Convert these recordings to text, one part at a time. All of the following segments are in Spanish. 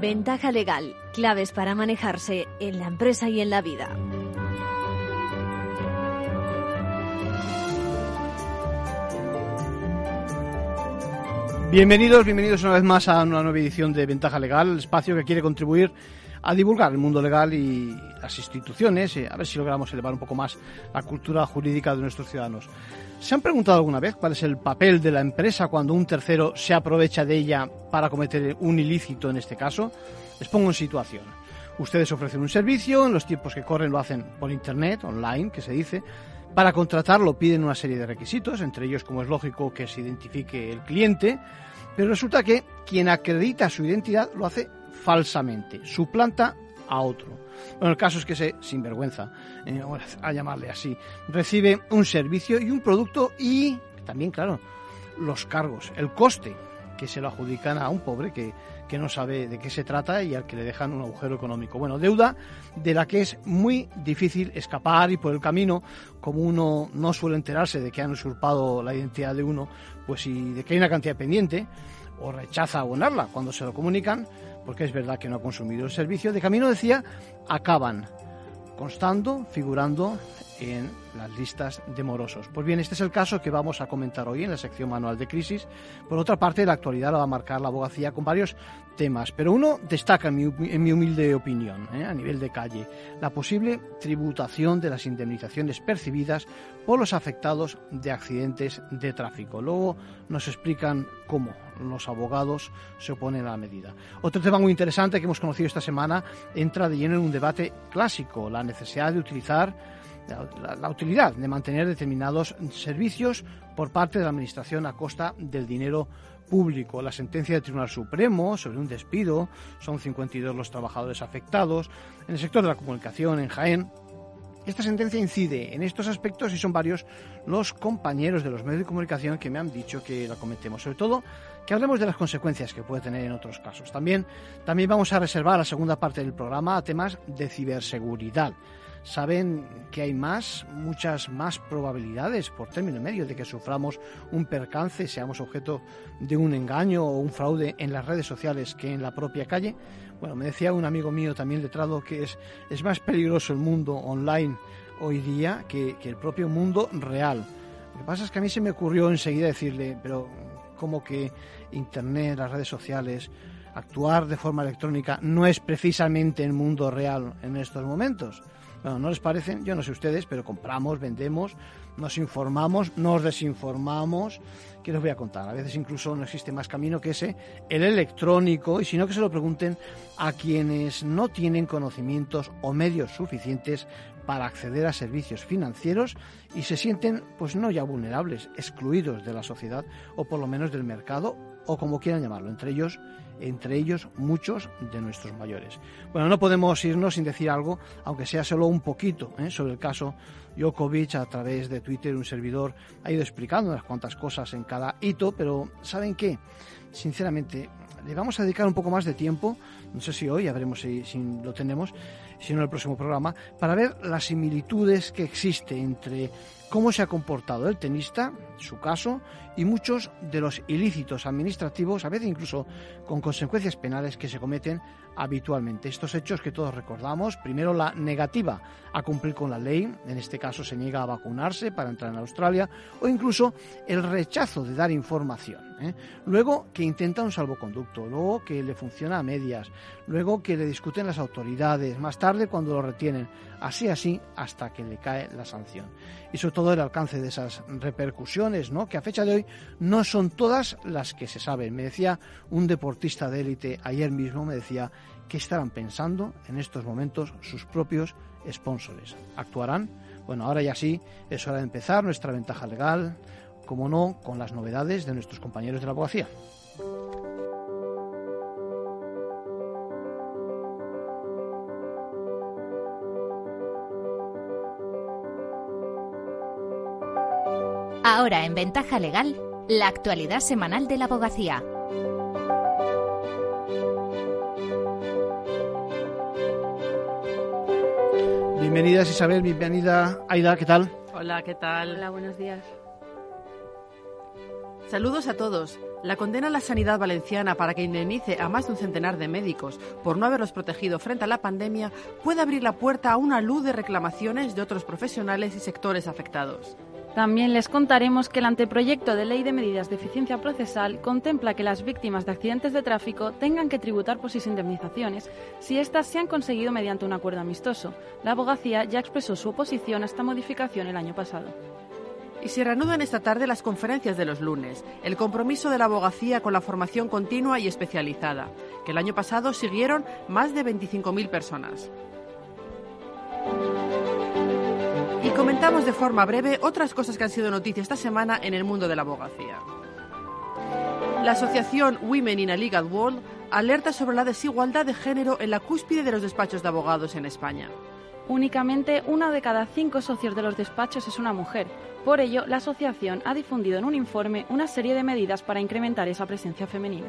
Ventaja legal, claves para manejarse en la empresa y en la vida. Bienvenidos, bienvenidos una vez más a una nueva edición de Ventaja Legal, el espacio que quiere contribuir a divulgar el mundo legal y las instituciones, a ver si logramos elevar un poco más la cultura jurídica de nuestros ciudadanos. ¿Se han preguntado alguna vez cuál es el papel de la empresa cuando un tercero se aprovecha de ella para cometer un ilícito en este caso? Les pongo en situación. Ustedes ofrecen un servicio, en los tiempos que corren lo hacen por Internet, online, que se dice. Para contratarlo piden una serie de requisitos, entre ellos, como es lógico, que se identifique el cliente, pero resulta que quien acredita su identidad lo hace falsamente, suplanta a otro. Bueno, el caso es que ese sinvergüenza, eh, a llamarle así, recibe un servicio y un producto y también, claro, los cargos, el coste que se lo adjudican a un pobre que, que no sabe de qué se trata y al que le dejan un agujero económico. Bueno, deuda de la que es muy difícil escapar y por el camino, como uno no suele enterarse de que han usurpado la identidad de uno, pues si de que hay una cantidad pendiente, o rechaza abonarla cuando se lo comunican, porque es verdad que no ha consumido el servicio, de camino decía, acaban constando, figurando en las listas de morosos. Pues bien, este es el caso que vamos a comentar hoy en la sección manual de crisis. Por otra parte, la actualidad la va a marcar la abogacía con varios temas, pero uno destaca en mi, humilde opinión, ¿eh? a nivel de calle, la posible tributación de las indemnizaciones percibidas por los afectados de accidentes de tráfico. Luego nos explican cómo los abogados se oponen a la medida. Otro tema muy interesante que hemos conocido esta semana entra de lleno en un debate clásico, la necesidad de utilizar la, utilidad de mantener determinados servicios por parte de la Administración a costa del dinero público. La sentencia del Tribunal Supremo sobre un despido, son 52 los trabajadores afectados. En el sector de la comunicación, en Jaén, esta sentencia incide en estos aspectos y son varios los compañeros de los medios de comunicación que me han dicho que la cometemos. Sobre todo, que hablemos de las consecuencias que puede tener en otros casos. También, también vamos a reservar la segunda parte del programa a temas de ciberseguridad saben que hay más, muchas más probabilidades por término medio de que suframos un percance, seamos objeto de un engaño o un fraude en las redes sociales que en la propia calle. Bueno, me decía un amigo mío también letrado que es, es más peligroso el mundo online hoy día que, que el propio mundo real. Lo que pasa es que a mí se me ocurrió enseguida decirle, pero como que Internet, las redes sociales, actuar de forma electrónica no es precisamente el mundo real en estos momentos. Bueno, ¿no les parece? Yo no sé ustedes, pero compramos, vendemos, nos informamos, nos desinformamos. ¿Qué les voy a contar? A veces incluso no existe más camino que ese, el electrónico, y si no que se lo pregunten a quienes no tienen conocimientos o medios suficientes para acceder a servicios financieros y se sienten, pues no ya vulnerables, excluidos de la sociedad o por lo menos del mercado o como quieran llamarlo, entre ellos entre ellos muchos de nuestros mayores. Bueno, no podemos irnos sin decir algo, aunque sea solo un poquito, ¿eh? sobre el caso Djokovic a través de Twitter, un servidor ha ido explicando unas cuantas cosas en cada hito, pero ¿saben qué? Sinceramente, le vamos a dedicar un poco más de tiempo, no sé si hoy, ya veremos si, lo tenemos, si no en el próximo programa, para ver las similitudes que existe entre cómo se ha comportado el tenista, su caso, y muchos de los ilícitos administrativos, a veces incluso con consecuencias penales que se cometen habitualmente. Estos hechos que todos recordamos, primero la negativa a cumplir con la ley, en este caso se niega a vacunarse para entrar en Australia, o incluso el rechazo de dar información. ¿eh? Luego que intenta un salvoconducto, luego que le funciona a medias, luego que le discuten las autoridades, más tarde cuando lo retienen, así así hasta que le cae la sanción. Y sobre todo el alcance de esas repercusiones, ¿no? que a fecha de hoy no son todas las que se saben. Me decía un deportista de élite ayer mismo, me decía que estarán pensando en estos momentos sus propios sponsores. ¿Actuarán? Bueno, ahora ya sí, es hora de empezar nuestra ventaja legal, como no, con las novedades de nuestros compañeros de la abogacía. Ahora en Ventaja Legal, la actualidad semanal de la abogacía. Bienvenidas Isabel, bienvenida Aida, ¿qué tal? Hola, ¿qué tal? Hola, buenos días. Saludos a todos. La condena a la sanidad valenciana para que indemnice a más de un centenar de médicos por no haberlos protegido frente a la pandemia puede abrir la puerta a una luz de reclamaciones de otros profesionales y sectores afectados. También les contaremos que el anteproyecto de ley de medidas de eficiencia procesal contempla que las víctimas de accidentes de tráfico tengan que tributar por sus indemnizaciones si éstas se han conseguido mediante un acuerdo amistoso. La abogacía ya expresó su oposición a esta modificación el año pasado. Y se reanudan esta tarde las conferencias de los lunes, el compromiso de la abogacía con la formación continua y especializada, que el año pasado siguieron más de 25.000 personas. Y comentamos de forma breve otras cosas que han sido noticia esta semana en el mundo de la abogacía. La asociación Women in a Legal World alerta sobre la desigualdad de género en la cúspide de los despachos de abogados en España. Únicamente una de cada cinco socios de los despachos es una mujer. Por ello, la asociación ha difundido en un informe una serie de medidas para incrementar esa presencia femenina.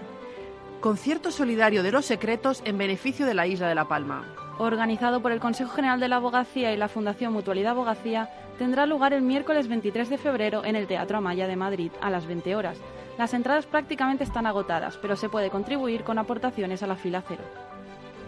Concierto solidario de los secretos en beneficio de la isla de La Palma. Organizado por el Consejo General de la Abogacía y la Fundación Mutualidad Abogacía, tendrá lugar el miércoles 23 de febrero en el Teatro Amaya de Madrid a las 20 horas. Las entradas prácticamente están agotadas, pero se puede contribuir con aportaciones a la fila cero.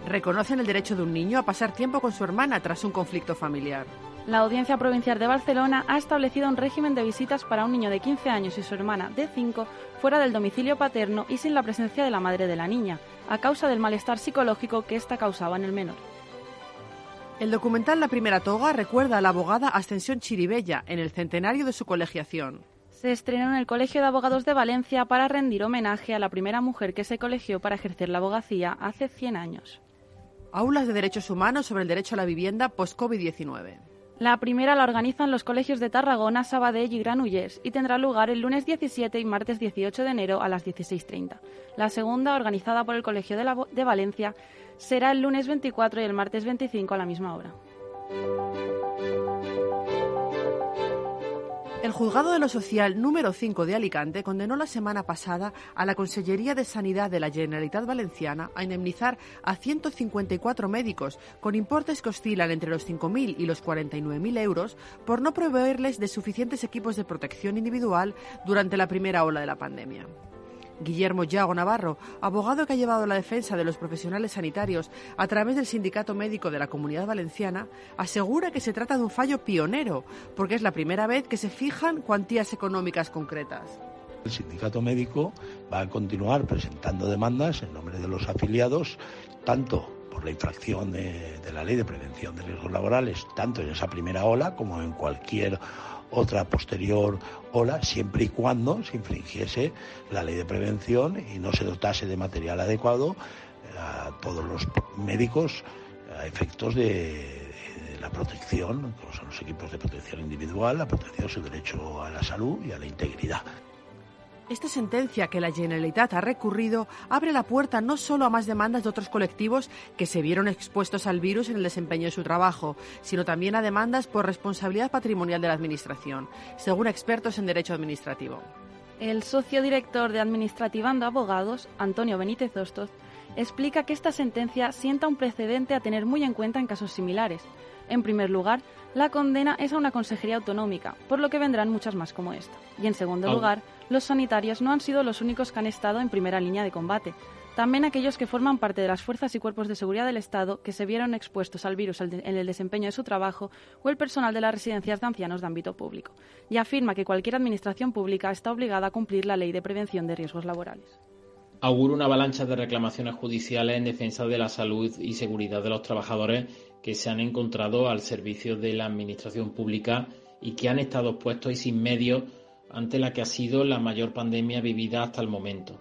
Reconocen el derecho de un niño a pasar tiempo con su hermana tras un conflicto familiar. La Audiencia Provincial de Barcelona ha establecido un régimen de visitas para un niño de 15 años y su hermana de 5 fuera del domicilio paterno y sin la presencia de la madre de la niña, a causa del malestar psicológico que ésta causaba en el menor. El documental La Primera Toga recuerda a la abogada Ascensión Chiribella en el centenario de su colegiación. Se estrenó en el Colegio de Abogados de Valencia para rendir homenaje a la primera mujer que se colegió para ejercer la abogacía hace 100 años. Aulas de Derechos Humanos sobre el derecho a la vivienda post-COVID-19. La primera la organizan los colegios de Tarragona, Sabadell y Granollers y tendrá lugar el lunes 17 y martes 18 de enero a las 16.30. La segunda, organizada por el Colegio de, la, de Valencia, será el lunes 24 y el martes 25 a la misma hora. El juzgado de lo social número 5 de Alicante condenó la semana pasada a la Consellería de Sanidad de la Generalitat Valenciana a indemnizar a 154 médicos con importes que oscilan entre los 5.000 y los 49.000 euros por no proveerles de suficientes equipos de protección individual durante la primera ola de la pandemia. Guillermo Yago Navarro, abogado que ha llevado la defensa de los profesionales sanitarios a través del Sindicato Médico de la Comunidad Valenciana, asegura que se trata de un fallo pionero, porque es la primera vez que se fijan cuantías económicas concretas. El sindicato médico va a continuar presentando demandas en nombre de los afiliados, tanto por la infracción de, de la ley de prevención de riesgos laborales, tanto en esa primera ola como en cualquier otra posterior ola, siempre y cuando se infringiese la ley de prevención y no se dotase de material adecuado a todos los médicos a efectos de, la protección, como los equipos de protección individual, la protección de su derecho a la salud y a la integridad. Esta sentencia que la Generalitat ha recurrido abre la puerta no solo a más demandas de otros colectivos que se vieron expuestos al virus en el desempeño de su trabajo, sino también a demandas por responsabilidad patrimonial de la Administración, según expertos en derecho administrativo. El socio director de Administrativando Abogados, Antonio Benítez Hostos, explica que esta sentencia sienta un precedente a tener muy en cuenta en casos similares. En primer lugar, la condena es a una consejería autonómica, por lo que vendrán muchas más como esta. Y en segundo oh. Los sanitarios no han sido los únicos que han estado en primera línea de combate. También aquellos que forman parte de las fuerzas y cuerpos de seguridad del Estado que se vieron expuestos al virus en el desempeño de su trabajo o el personal de las residencias de ancianos de ámbito público. Y afirma que cualquier administración pública está obligada a cumplir la ley de prevención de riesgos laborales augura una avalancha de reclamaciones judiciales en defensa de la salud y seguridad de los trabajadores que se han encontrado al servicio de la administración pública y que han estado puestos y sin medios ante la que ha sido la mayor pandemia vivida hasta el momento.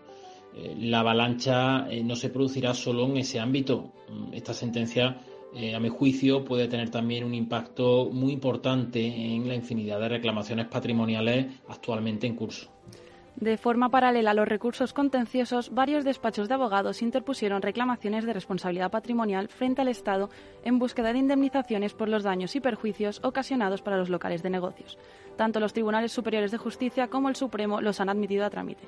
Eh, la avalancha eh, no se producirá solo en ese ámbito. Mm, esta sentencia, eh, a mi juicio, puede tener también un impacto muy importante en la infinidad de reclamaciones patrimoniales actualmente en curso. De forma paralela a los recursos contenciosos, varios despachos de abogados interpusieron reclamaciones de responsabilidad patrimonial frente al Estado en búsqueda de indemnizaciones por los daños y perjuicios ocasionados para los locales de negocios. Tanto los tribunales superiores de justicia como el Supremo los han admitido a trámite.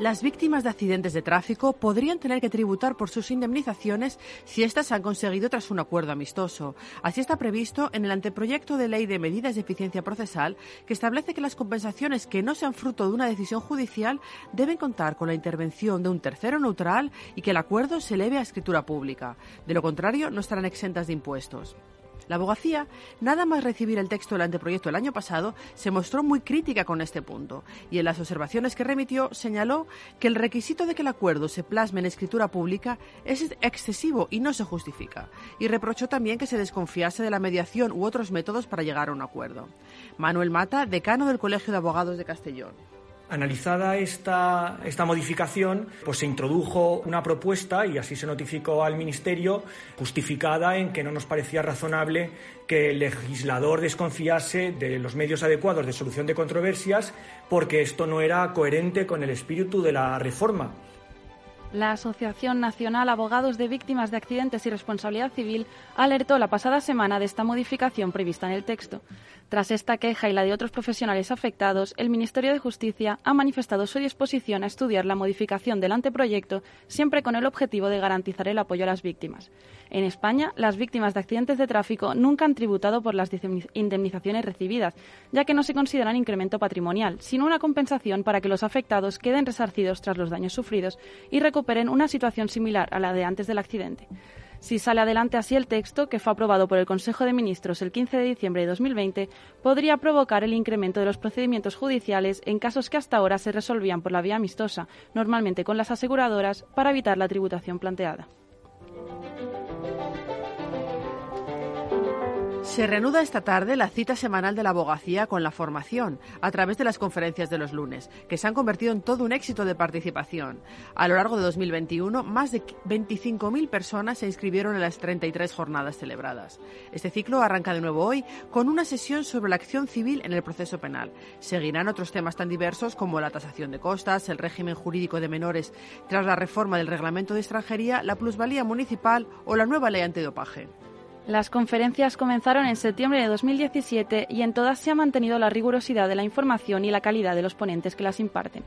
Las víctimas de accidentes de tráfico podrían tener que tributar por sus indemnizaciones si éstas se han conseguido tras un acuerdo amistoso. Así está previsto en el anteproyecto de ley de medidas de eficiencia procesal que establece que las compensaciones que no sean fruto de una decisión judicial deben contar con la intervención de un tercero neutral y que el acuerdo se eleve a escritura pública. De lo contrario, no estarán exentas de impuestos. La abogacía, nada más recibir el texto del anteproyecto el año pasado, se mostró muy crítica con este punto y en las observaciones que remitió señaló que el requisito de que el acuerdo se plasme en escritura pública es excesivo y no se justifica, y reprochó también que se desconfiase de la mediación u otros métodos para llegar a un acuerdo. Manuel Mata, decano del Colegio de Abogados de Castellón. Analizada esta, esta, modificación, pues se introdujo una propuesta y así se notificó al Ministerio, justificada en que no nos parecía razonable que el legislador desconfiase de los medios adecuados de solución de controversias porque esto no era coherente con el espíritu de la reforma. La Asociación Nacional Abogados de Víctimas de Accidentes y Responsabilidad Civil alertó la pasada semana de esta modificación prevista en el texto. Tras esta queja y la de otros profesionales afectados, el Ministerio de Justicia ha manifestado su disposición a estudiar la modificación del anteproyecto, siempre con el objetivo de garantizar el apoyo a las víctimas. En España, las víctimas de accidentes de tráfico nunca han tributado por las indemnizaciones recibidas, ya que no se consideran incremento patrimonial, sino una compensación para que los afectados queden resarcidos tras los daños sufridos y recuperen una situación similar a la de antes del accidente. Si sale adelante así el texto, que fue aprobado por el Consejo de Ministros el 15 de diciembre de 2020, podría provocar el incremento de los procedimientos judiciales en casos que hasta ahora se resolvían por la vía amistosa, normalmente con las aseguradoras, para evitar la tributación planteada. Se reanuda esta tarde la cita semanal de la abogacía con la formación a través de las conferencias de los lunes, que se han convertido en todo un éxito de participación. A lo largo de 2021, más de 25.000 personas se inscribieron en las 33 jornadas celebradas. Este ciclo arranca de nuevo hoy con una sesión sobre la acción civil en el proceso penal. Seguirán otros temas tan diversos como la tasación de costas, el régimen jurídico de menores tras la reforma del reglamento de extranjería, la plusvalía municipal o la nueva ley antidopaje. Las conferencias comenzaron en septiembre de 2017 y en todas se ha mantenido la rigurosidad de la información y la calidad de los ponentes que las imparten.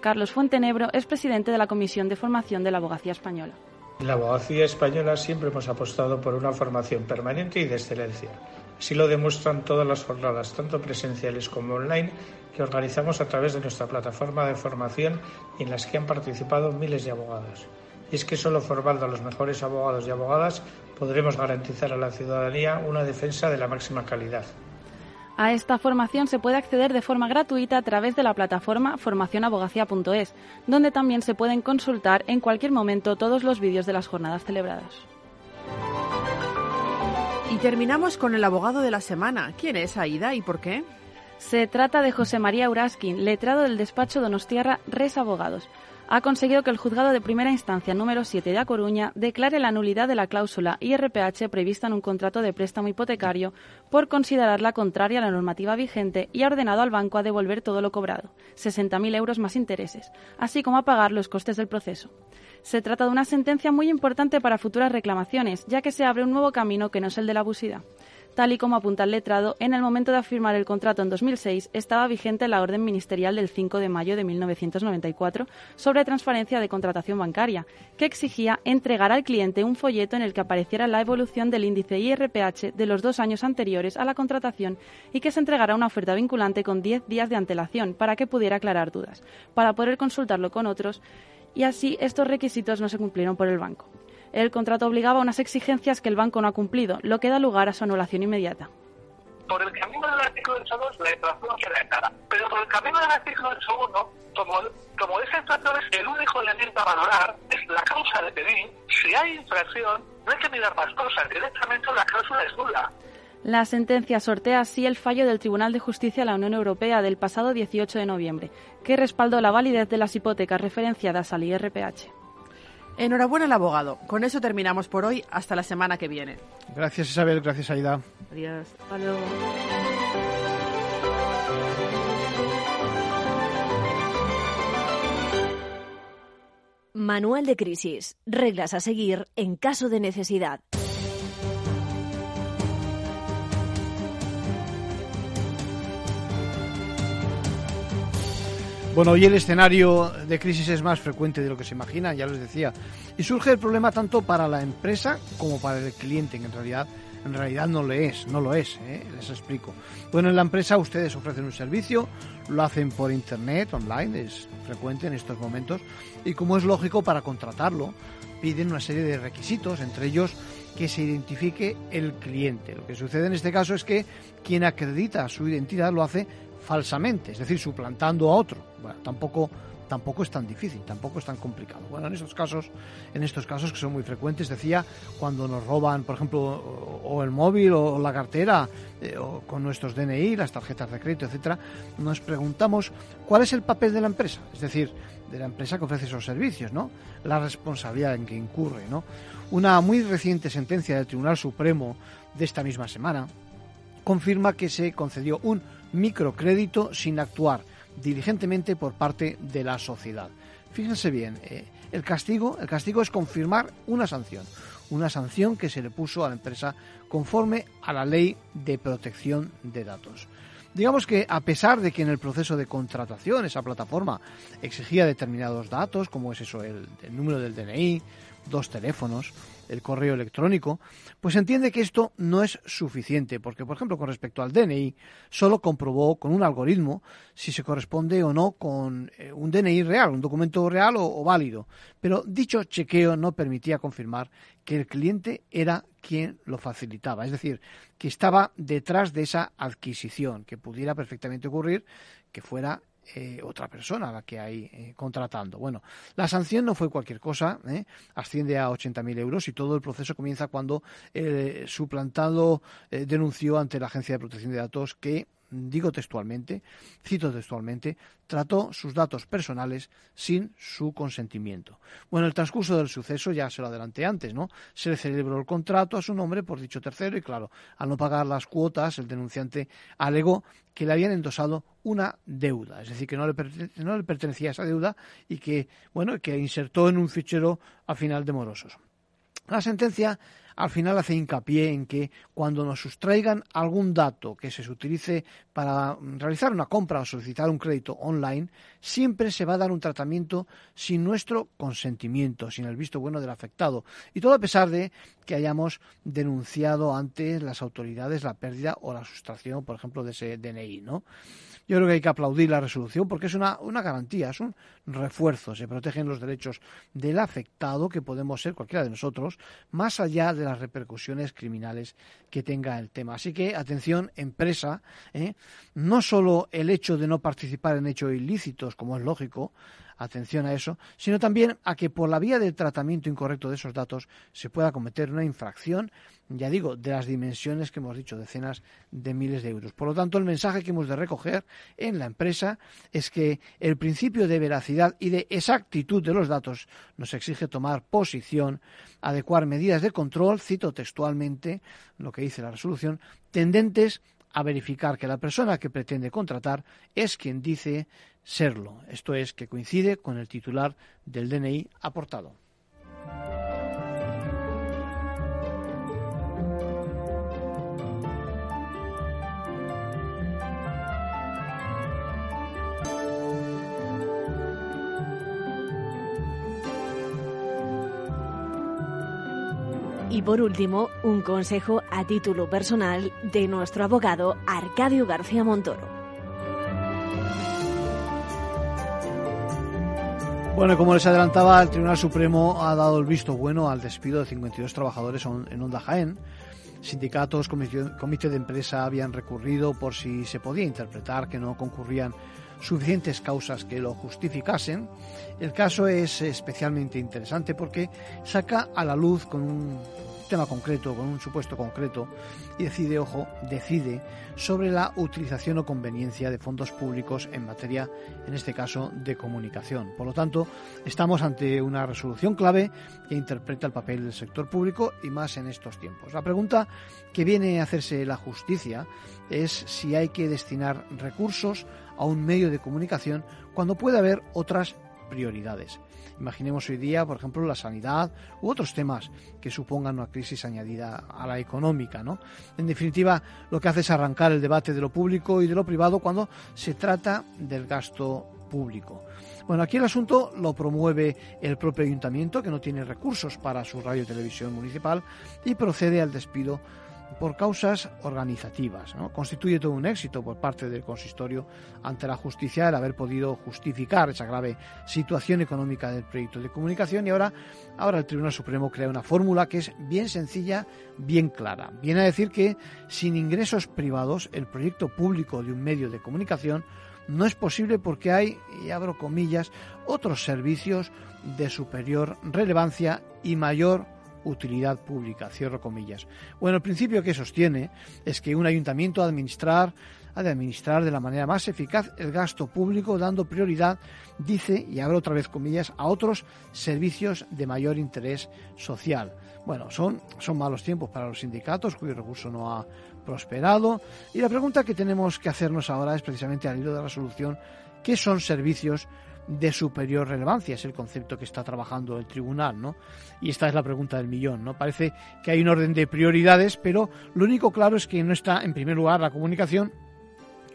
Carlos Fuentenebro es presidente de la Comisión de Formación de la Abogacía Española. En la abogacía española siempre hemos apostado por una formación permanente y de excelencia. Así lo demuestran todas las jornadas, tanto presenciales como online, que organizamos a través de nuestra plataforma de formación y en las que han participado miles de abogados. Y es que solo formando a los mejores abogados y abogadas podremos garantizar a la ciudadanía una defensa de la máxima calidad. A esta formación se puede acceder de forma gratuita a través de la plataforma formacionabogacía.es, donde también se pueden consultar en cualquier momento todos los vídeos de las jornadas celebradas. Y terminamos con el abogado de la semana. ¿Quién es Aida y por qué? Se trata de José María Uraskin, letrado del despacho Donostiarra Res Abogados ha conseguido que el juzgado de primera instancia número 7 de A Coruña declare la nulidad de la cláusula IRPH prevista en un contrato de préstamo hipotecario por considerarla contraria a la normativa vigente y ha ordenado al banco a devolver todo lo cobrado, 60.000 euros más intereses, así como a pagar los costes del proceso. Se trata de una sentencia muy importante para futuras reclamaciones, ya que se abre un nuevo camino que no es el de la abusidad. Tal y como apunta el letrado, en el momento de firmar el contrato en 2006 estaba vigente la orden ministerial del 5 de mayo de 1994 sobre transparencia de contratación bancaria, que exigía entregar al cliente un folleto en el que apareciera la evolución del índice IRPH de los dos años anteriores a la contratación y que se entregara una oferta vinculante con 10 días de antelación para que pudiera aclarar dudas, para poder consultarlo con otros y así estos requisitos no se cumplieron por el banco. El contrato obligaba a unas exigencias que el banco no ha cumplido, lo que da lugar a su anulación inmediata. Por el camino del artículo 8.2 la infracción queda clara, pero por el camino del artículo 8.1, como, como ese infracción es el único elemento a valorar, es la causa de pedir, si hay infracción, no hay que mirar más cosas, directamente la cláusula es nula. La sentencia sortea así el fallo del Tribunal de Justicia de la Unión Europea del pasado 18 de noviembre, que respaldó la validez de las hipotecas referenciadas al IRPH. Enhorabuena al abogado. Con eso terminamos por hoy. Hasta la semana que viene. Gracias Isabel, gracias Aida. Adiós. Hasta luego. Manual de crisis. Reglas a seguir en caso de necesidad. Bueno, hoy el escenario de crisis es más frecuente de lo que se imagina, ya les decía. Y surge el problema tanto para la empresa como para el cliente, que en realidad, en realidad no lo es, no lo es, ¿eh? les explico. Bueno, en la empresa ustedes ofrecen un servicio, lo hacen por internet, online, es frecuente en estos momentos, y como es lógico, para contratarlo, piden una serie de requisitos, entre ellos que se identifique el cliente. Lo que sucede en este caso es que quien acredita su identidad lo hace falsamente, es decir, suplantando a otro. Bueno, tampoco tampoco es tan difícil, tampoco es tan complicado. Bueno, en estos casos, en estos casos que son muy frecuentes, decía, cuando nos roban, por ejemplo, o el móvil o la cartera, eh, o con nuestros DNI, las tarjetas de crédito, etcétera, nos preguntamos cuál es el papel de la empresa, es decir, de la empresa que ofrece esos servicios, ¿no? La responsabilidad en que incurre, ¿no? Una muy reciente sentencia del Tribunal Supremo de esta misma semana confirma que se concedió un microcrédito sin actuar diligentemente por parte de la sociedad. Fíjense bien, eh, el castigo, el castigo es confirmar una sanción, una sanción que se le puso a la empresa conforme a la ley de protección de datos. Digamos que a pesar de que en el proceso de contratación esa plataforma exigía determinados datos, como es eso, el, el número del DNI, dos teléfonos, el correo electrónico, pues entiende que esto no es suficiente, porque por ejemplo con respecto al DNI, solo comprobó con un algoritmo si se corresponde o no con eh, un DNI real, un documento real o, o válido, pero dicho chequeo no permitía confirmar que el cliente era quien lo facilitaba, es decir, que estaba detrás de esa adquisición, que pudiera perfectamente ocurrir que fuera eh, otra persona a la que hay eh, contratando. Bueno, la sanción no fue cualquier cosa, ¿eh? asciende a 80.000 euros y todo el proceso comienza cuando el suplantado denunció ante la Agencia de Protección de Datos que digo textualmente, cito textualmente, trató sus datos personales sin su consentimiento. Bueno, el transcurso del suceso ya se lo adelanté antes, ¿no? Se le celebró el contrato a su nombre por dicho tercero y claro, al no pagar las cuotas, el denunciante alegó que le habían endosado una deuda, es decir, que no le, no le pertenecía esa deuda y que, bueno, que insertó en un fichero a final de morosos. La sentencia al final hace hincapié en que cuando nos sustraigan algún dato que se utilice para realizar una compra o solicitar un crédito online, siempre se va a dar un tratamiento sin nuestro consentimiento, sin el visto bueno del afectado. Y todo a pesar de que hayamos denunciado ante las autoridades la pérdida o la sustracción, por ejemplo, de ese DNI, ¿no? Yo creo que hay que aplaudir la resolución porque es una, una garantía, es un refuerzo. Se protegen los derechos del afectado, que podemos ser cualquiera de nosotros, más allá de las repercusiones criminales que tenga el tema. Así que, atención, empresa, ¿eh? no solo el hecho de no participar en hechos ilícitos, como es lógico, atención a eso, sino también a que por la vía del tratamiento incorrecto de esos datos se pueda cometer una infracción, ya digo, de las dimensiones que hemos dicho, decenas de miles de euros. Por lo tanto, el mensaje que hemos de recoger en la empresa es que el principio de veracidad y de exactitud de los datos nos exige tomar posición, adecuar medidas de control, cito textualmente lo que dice la resolución, tendentes a verificar que la persona que pretende contratar es quien dice serlo, esto es, que coincide con el titular del DNI aportado. Y por último, un consejo a título personal de nuestro abogado Arcadio García Montoro. Bueno, como les adelantaba, el Tribunal Supremo ha dado el visto bueno al despido de 52 trabajadores en Onda Jaén. Sindicatos, comité de empresa habían recurrido por si se podía interpretar que no concurrían suficientes causas que lo justificasen. El caso es especialmente interesante porque saca a la luz con un tema concreto, con un supuesto concreto, y decide, ojo, decide sobre la utilización o conveniencia de fondos públicos en materia, en este caso, de comunicación. Por lo tanto, estamos ante una resolución clave que interpreta el papel del sector público y más en estos tiempos. La pregunta que viene a hacerse la justicia es si hay que destinar recursos a un medio de comunicación cuando puede haber otras prioridades. Imaginemos hoy día, por ejemplo, la sanidad u otros temas que supongan una crisis añadida a la económica. ¿no? En definitiva, lo que hace es arrancar el debate de lo público y de lo privado cuando se trata del gasto público. Bueno, aquí el asunto lo promueve el propio ayuntamiento, que no tiene recursos para su radio y televisión municipal, y procede al despido por causas organizativas. Constituye todo un éxito por parte del consistorio ante la justicia el haber podido justificar esa grave situación económica del proyecto de comunicación y ahora, ahora el Tribunal Supremo crea una fórmula que es bien sencilla, bien clara. Viene a decir que sin ingresos privados el proyecto público de un medio de comunicación no es posible porque hay, y abro comillas, otros servicios de superior relevancia y mayor utilidad pública, cierro comillas. Bueno, el principio que sostiene es que un ayuntamiento administrar ha de administrar de la manera más eficaz el gasto público, dando prioridad, dice, y abro otra vez comillas, a otros servicios de mayor interés social. Bueno, son, son malos tiempos para los sindicatos, cuyo recurso no ha prosperado. Y la pregunta que tenemos que hacernos ahora es precisamente al hilo de la resolución, ¿qué son servicios de superior relevancia, es el concepto que está trabajando el tribunal, ¿no? Y esta es la pregunta del millón, ¿no? Parece que hay un orden de prioridades, pero lo único claro es que no está en primer lugar la comunicación,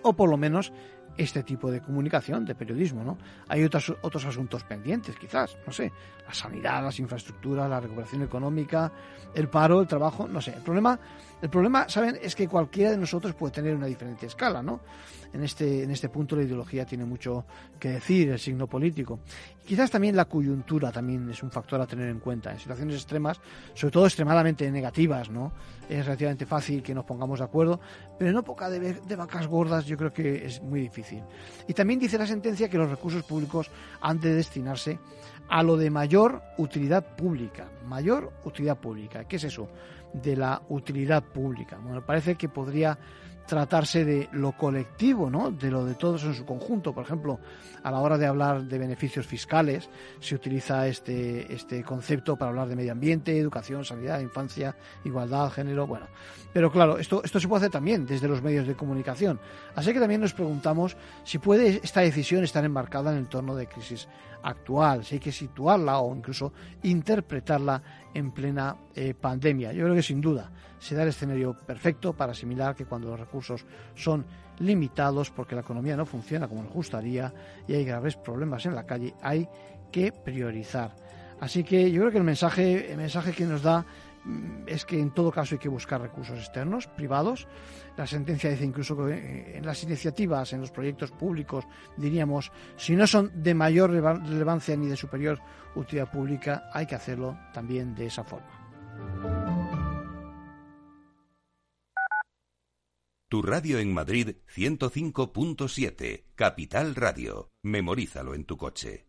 o por lo menos este tipo de comunicación, de periodismo, ¿no? Hay otros, otros asuntos pendientes, quizás, no sé, la sanidad, las infraestructuras, la recuperación económica, el paro, el trabajo, no sé. El problema, el problema, ¿saben?, es que cualquiera de nosotros puede tener una diferente escala, ¿no? en este, en este punto la ideología tiene mucho que decir, el signo político. Quizás también la coyuntura también es un factor a tener en cuenta. En situaciones extremas, sobre todo extremadamente negativas, ¿no? Es relativamente fácil que nos pongamos de acuerdo, pero en época de, de vacas gordas yo creo que es muy difícil. Y también dice la sentencia que los recursos públicos han de destinarse a lo de mayor utilidad pública. Mayor utilidad pública. ¿Qué es eso? De la utilidad pública. Bueno, parece que podría tratarse de lo colectivo, ¿no? de lo de todos en su conjunto. Por ejemplo, a la hora de hablar de beneficios fiscales, se utiliza este, este concepto para hablar de medio ambiente, educación, sanidad, infancia, igualdad, género. Bueno, pero claro, esto, esto se puede hacer también desde los medios de comunicación. Así que también nos preguntamos si puede esta decisión estar enmarcada en el entorno de crisis actual, si hay que situarla o incluso interpretarla en plena eh, pandemia. Yo creo que sin duda se da el escenario perfecto para asimilar que cuando los recursos son limitados porque la economía no funciona como nos gustaría y hay graves problemas en la calle, hay que priorizar. Así que yo creo que el mensaje, el mensaje que nos da es que en todo caso hay que buscar recursos externos, privados. La sentencia dice incluso que eh, en las iniciativas, en los proyectos públicos, diríamos, si no son de mayor relevancia ni de superior utilidad pública, hay que hacerlo también de esa forma. Tu radio en Madrid 105.7, Capital Radio. Memorízalo en tu coche.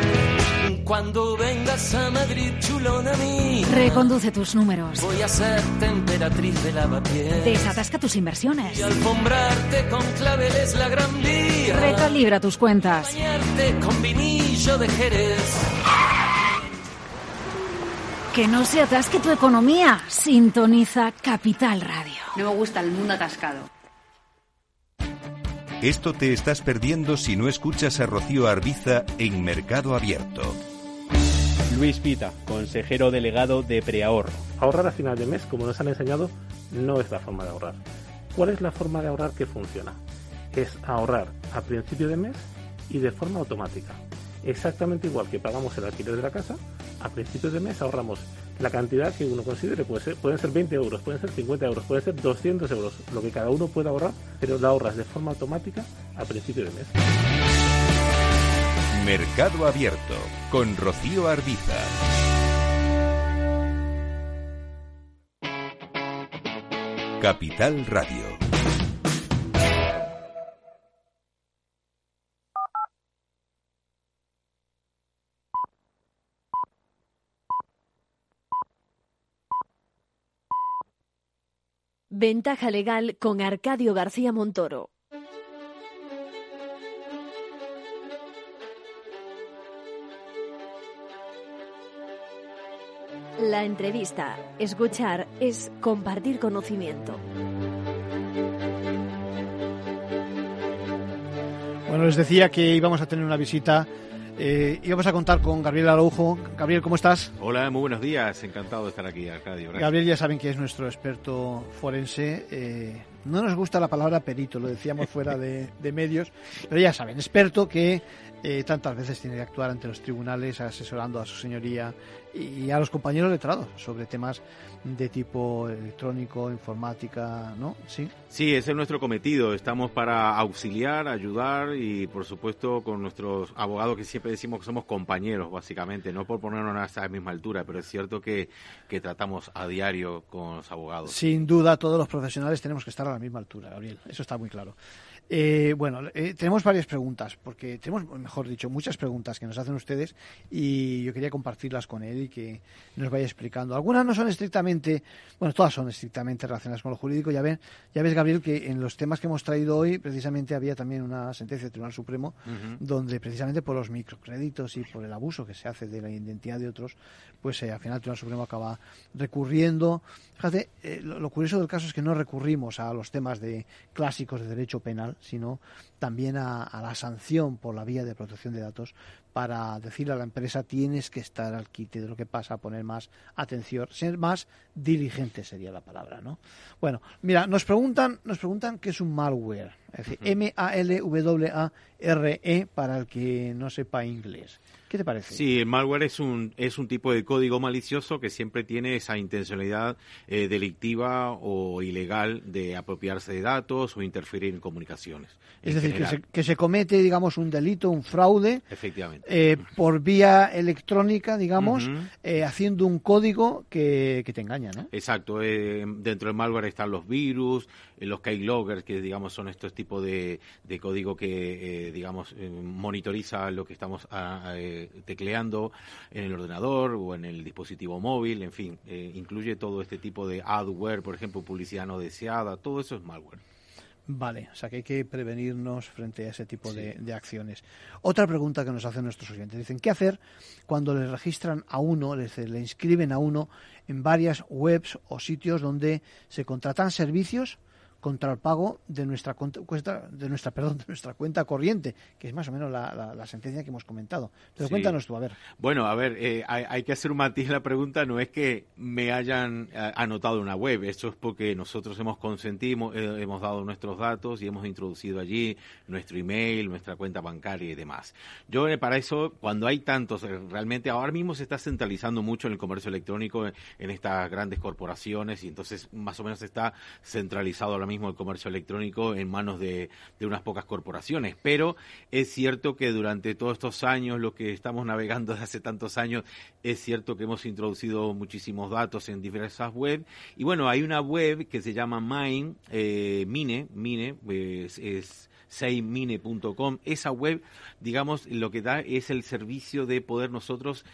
Cuando vengas a Madrid, chulona mí. Reconduce tus números. Voy a ser temperatriz de lavapiés. Desatasca tus inversiones. Y alfombrarte con claveles la gran vía. Recalibra tus cuentas. Bañarte con vinillo de Jerez. Que no se atasque tu economía. Sintoniza Capital Radio. No me gusta el mundo atascado. Esto te estás perdiendo si no escuchas a Rocío Arbiza en Mercado Abierto. Luis Pita, consejero delegado de Preahorro. Ahorrar a final de mes, como nos han enseñado, no es la forma de ahorrar. ¿Cuál es la forma de ahorrar que funciona? Es ahorrar a principio de mes y de forma automática. Exactamente igual que pagamos el alquiler de la casa, a principio de mes ahorramos la cantidad que uno considere. Puede ser, pueden ser 20 euros, pueden ser 50 euros, pueden ser 200 euros, lo que cada uno pueda ahorrar, pero la ahorras de forma automática a principio de mes. Mercado Abierto con Rocío Arbiza. Capital Radio. Ventaja legal con Arcadio García Montoro. La entrevista, escuchar, es compartir conocimiento. Bueno, les decía que íbamos a tener una visita. Eh, íbamos a contar con Gabriel Araujo. Gabriel, ¿cómo estás? Hola, muy buenos días. Encantado de estar aquí, Arcadio. Gracias. Gabriel ya saben que es nuestro experto forense. Eh, no nos gusta la palabra perito, lo decíamos fuera de, de medios, pero ya saben, experto que eh, tantas veces tiene que actuar ante los tribunales asesorando a su señoría y a los compañeros letrados sobre temas de tipo electrónico, informática, ¿no? Sí. Sí, ese es nuestro cometido. Estamos para auxiliar, ayudar y, por supuesto, con nuestros abogados que siempre decimos que somos compañeros, básicamente, no por ponernos a esa misma altura, pero es cierto que, que tratamos a diario con los abogados. Sin duda, todos los profesionales tenemos que estar a la misma altura, Gabriel. Eso está muy claro. Eh, bueno, eh, tenemos varias preguntas, porque tenemos, mejor dicho, muchas preguntas que nos hacen ustedes y yo quería compartirlas con él y que nos vaya explicando. Algunas no son estrictamente, bueno, todas son estrictamente relacionadas con lo jurídico. Ya, ven, ya ves, Gabriel, que en los temas que hemos traído hoy, precisamente había también una sentencia del Tribunal Supremo donde precisamente por los microcréditos y por el abuso que se hace de la identidad de otros, pues eh, al final el Tribunal Supremo acaba recurriendo. Fíjate, eh, lo, lo curioso del caso es que no recurrimos a los temas de clásicos de derecho penal, sino también a, a, la sanción por la vía de protección de datos para decirle a la empresa tienes que estar al quite de lo que pasa, poner más atención, ser más diligente sería la palabra, ¿no? Bueno, mira, nos preguntan, nos preguntan qué es un malware, es decir, M A L W A R E para el que no sepa inglés. ¿Qué te parece? Sí, el malware es un, es un tipo de código malicioso que siempre tiene esa intencionalidad eh, delictiva o ilegal de apropiarse de datos o interferir en comunicaciones. Es en decir, que se, que se comete, digamos, un delito, un fraude, Efectivamente. eh, por vía electrónica, digamos, Ujú. eh, haciendo un código que, que te engaña, ¿no? Exacto, eh, dentro del malware están los virus, eh, los keyloggers, que digamos son estos tipos de, de código que, eh, digamos, monitoriza lo que estamos ah, eh, tecleando en el ordenador o en el dispositivo móvil, en fin, eh, incluye todo este tipo de adware, por ejemplo, publicidad no deseada, todo eso es malware. Vale, o sea que hay que prevenirnos frente a ese tipo de, de acciones. Otra pregunta que nos hacen nuestros oyentes. Dicen, ¿qué hacer cuando le registran a uno, le, le inscriben a uno en varias webs o sitios donde se contratan servicios contra el pago de nuestra cuenta, de nuestra perdón de nuestra cuenta corriente que es más o menos la, la- la sentencia que hemos comentado pero Sí. cuéntanos tú a ver Bueno, a ver, eh, hay, hay que hacer un matiz la pregunta. No es que me hayan eh, anotado una web. Esto es porque nosotros hemos consentido, eh, hemos dado nuestros datos y hemos introducido allí nuestro email, nuestra cuenta bancaria y demás. Yo, eh, para eso, cuando hay tantos, realmente ahora mismo se está centralizando mucho en el comercio electrónico, en, en estas grandes corporaciones y entonces más o menos está centralizado mismo el comercio electrónico en manos de, unas pocas corporaciones. Pero es cierto que durante todos estos años, lo que estamos navegando desde hace tantos años, es cierto que hemos introducido muchísimos datos en diversas webs. Y bueno, hay una web que se llama Mine, eh, Mine, Mine, es, es seimine.com. Esa web, digamos, lo que da es el servicio de poder nosotros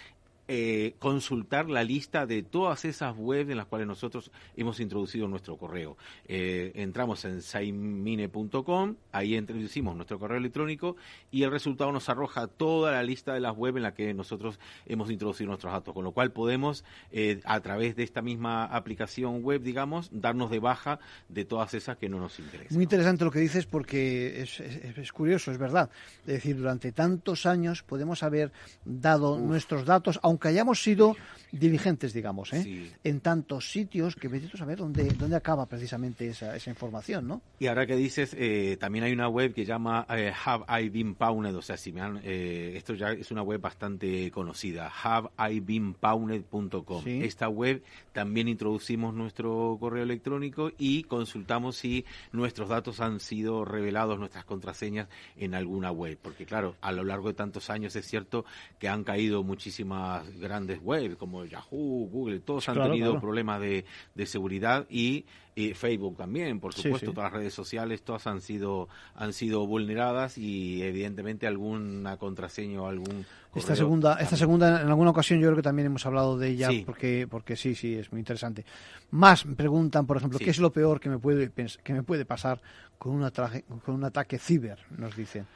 eh, consultar la lista de todas esas webs en las cuales nosotros hemos introducido nuestro correo. Eh, entramos en saimine.com, ahí introducimos nuestro correo electrónico y el resultado nos arroja toda la lista de las webs en las que nosotros hemos introducido nuestros datos, con lo cual podemos, eh, a través de esta misma aplicación web, digamos, darnos de baja de todas esas que no nos interesan. Muy interesante lo que dices porque es, es- es curioso, es verdad. Es decir, durante tantos años podemos haber dado nuestros datos, aunque hayamos sido diligentes, digamos, ¿eh? en tantos sitios que a saber dónde, dónde acaba precisamente esa, esa información, ¿no? Y ahora que dices, eh, también hay una web que llama eh, Have I Been Pawned, o sea, si me han, eh, esto ya es una web bastante conocida, haveibeenpawned.com. Sí. Esta web también introducimos nuestro correo electrónico y consultamos si nuestros datos han sido revelados, nuestras contraseñas en alguna web, porque claro, a lo largo de tantos años es cierto que han caído muchísimas las grandes webs como Yahoo, Google, todos han Claro, tenido claro. problemas de, de seguridad y, y Facebook también, por supuesto, sí. todas las redes sociales, todas han sido han sido vulneradas y evidentemente alguna contraseña o algún Esta segunda, esta segunda, en alguna ocasión yo creo que también hemos hablado de ella, Sí. porque, porque sí, sí, es muy interesante. Más preguntan, por ejemplo. ¿qué es lo peor que me puede, que me puede pasar con, una traje- con un ataque ciber? Nos dicen.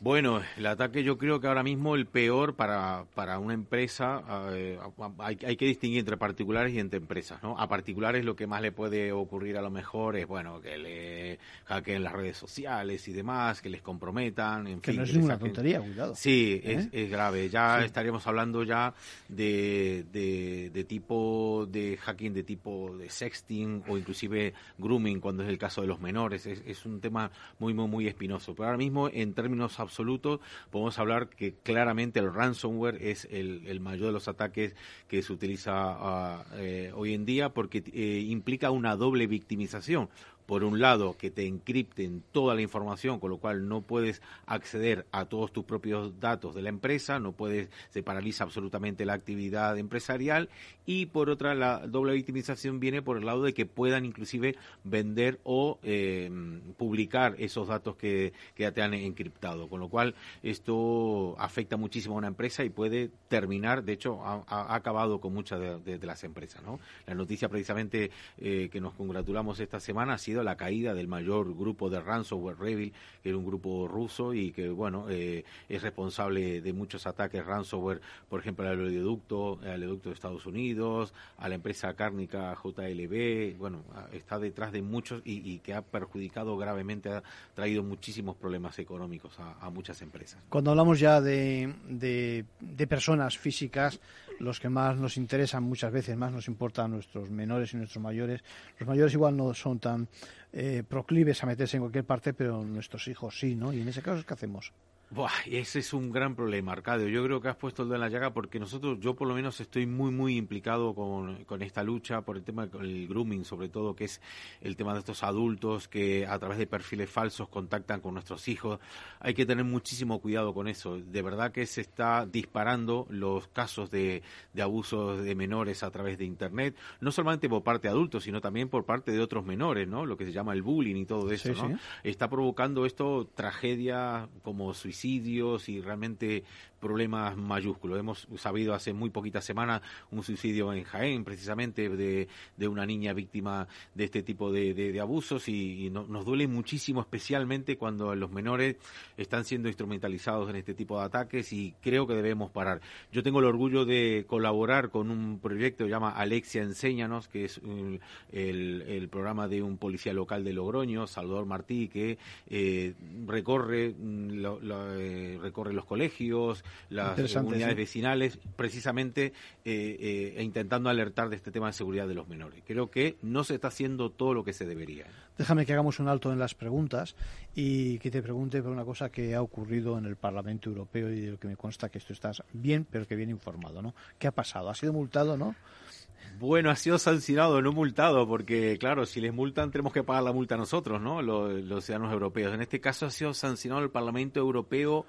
Bueno, el ataque yo creo que ahora mismo el peor para, para una empresa, eh, hay, hay que distinguir entre particulares y entre empresas, ¿no? A particulares lo que más le puede ocurrir a lo mejor es, bueno, que le hackeen las redes sociales y demás, que les comprometan, en Que fin. no es que ninguna saquen- tontería, cuidado. Sí, ¿Eh? es, es grave. Ya Sí. estaríamos hablando ya de, de, de tipo de hacking, de tipo de sexting o inclusive grooming cuando es el caso de los menores. Es, es un tema muy, muy, muy espinoso. Pero ahora mismo, en términos absolutos, podemos hablar que claramente el ransomware es el, mayor de los ataques que se utiliza eh, hoy en día porque eh, implica una doble victimización por un lado, que te encripten toda la información, con lo cual no puedes acceder a todos tus propios datos de la empresa, no puedes, se paraliza absolutamente la actividad empresarial, y por otra, la doble victimización viene por el lado de que puedan inclusive vender o eh, publicar esos datos que, ya te han encriptado, con lo cual esto afecta muchísimo a una empresa y puede terminar, de hecho, ha, acabado con muchas de las empresas. ¿no? La noticia precisamente eh, que nos congratulamos esta semana ha sido la caída del mayor grupo de ransomware Revil, que era un grupo ruso y que, bueno, eh, es responsable de muchos ataques ransomware, por ejemplo, al oleoducto, al oleoducto de Estados Unidos, a la empresa cárnica JLB, bueno, a- está detrás de muchos y, y que ha perjudicado gravemente, ha traído muchísimos problemas económicos a, a muchas empresas. Cuando hablamos ya de, de, de personas físicas, los que más nos interesan muchas veces, más nos importan nuestros menores y nuestros mayores. Los mayores igual no son tan eh, proclives a meterse en cualquier parte, pero nuestros hijos sí, ¿no? Y en ese caso, ¿qué hacemos? Buah, ese es un gran problema, Arcadio. Yo creo que has puesto el dedo en la llaga porque nosotros, yo por lo menos estoy muy, muy implicado con, con esta lucha por el tema del grooming, sobre todo, que es el tema de estos adultos que a través de perfiles falsos contactan con nuestros hijos. Hay que tener muchísimo cuidado con eso. De verdad que se está disparando los casos de, de abusos de menores a través de Internet, no solamente por parte de adultos, sino también por parte de otros menores, ¿no? Lo que se llama el bullying y todo eso, Sí, ¿no? sí. está provocando esto tragedias como suicidios y realmente problemas mayúsculos. Hemos sabido hace muy poquitas semanas un suicidio en Jaén, precisamente de, de una niña víctima de este tipo de, de- abusos y, y no- nos duele muchísimo, especialmente cuando los menores están siendo instrumentalizados en este tipo de ataques y creo que debemos parar. Yo tengo el orgullo de colaborar con un proyecto que llama Alexia Enséñanos, que es un- el, el programa de un policía local de Logroño, Salvador Martí, que eh, recorre, mm, eh, recorre los colegios, las Interesante, unidades sí. vecinales, precisamente eh, eh, e intentando alertar de este tema de seguridad de los menores. Creo que no se está haciendo todo lo que se debería. Déjame que hagamos un alto en las preguntas y que te pregunte por una cosa que ha ocurrido en el Parlamento Europeo y de lo que me consta que esto estás bien, pero que bien informado, ¿no? ¿Qué ha pasado? ¿Ha sido multado, no? Bueno, ha sido sancionado, no multado, porque claro, si les multan tenemos que pagar la multa nosotros, ¿no? Los, los ciudadanos europeos. En este caso ha sido sancionado el Parlamento Europeo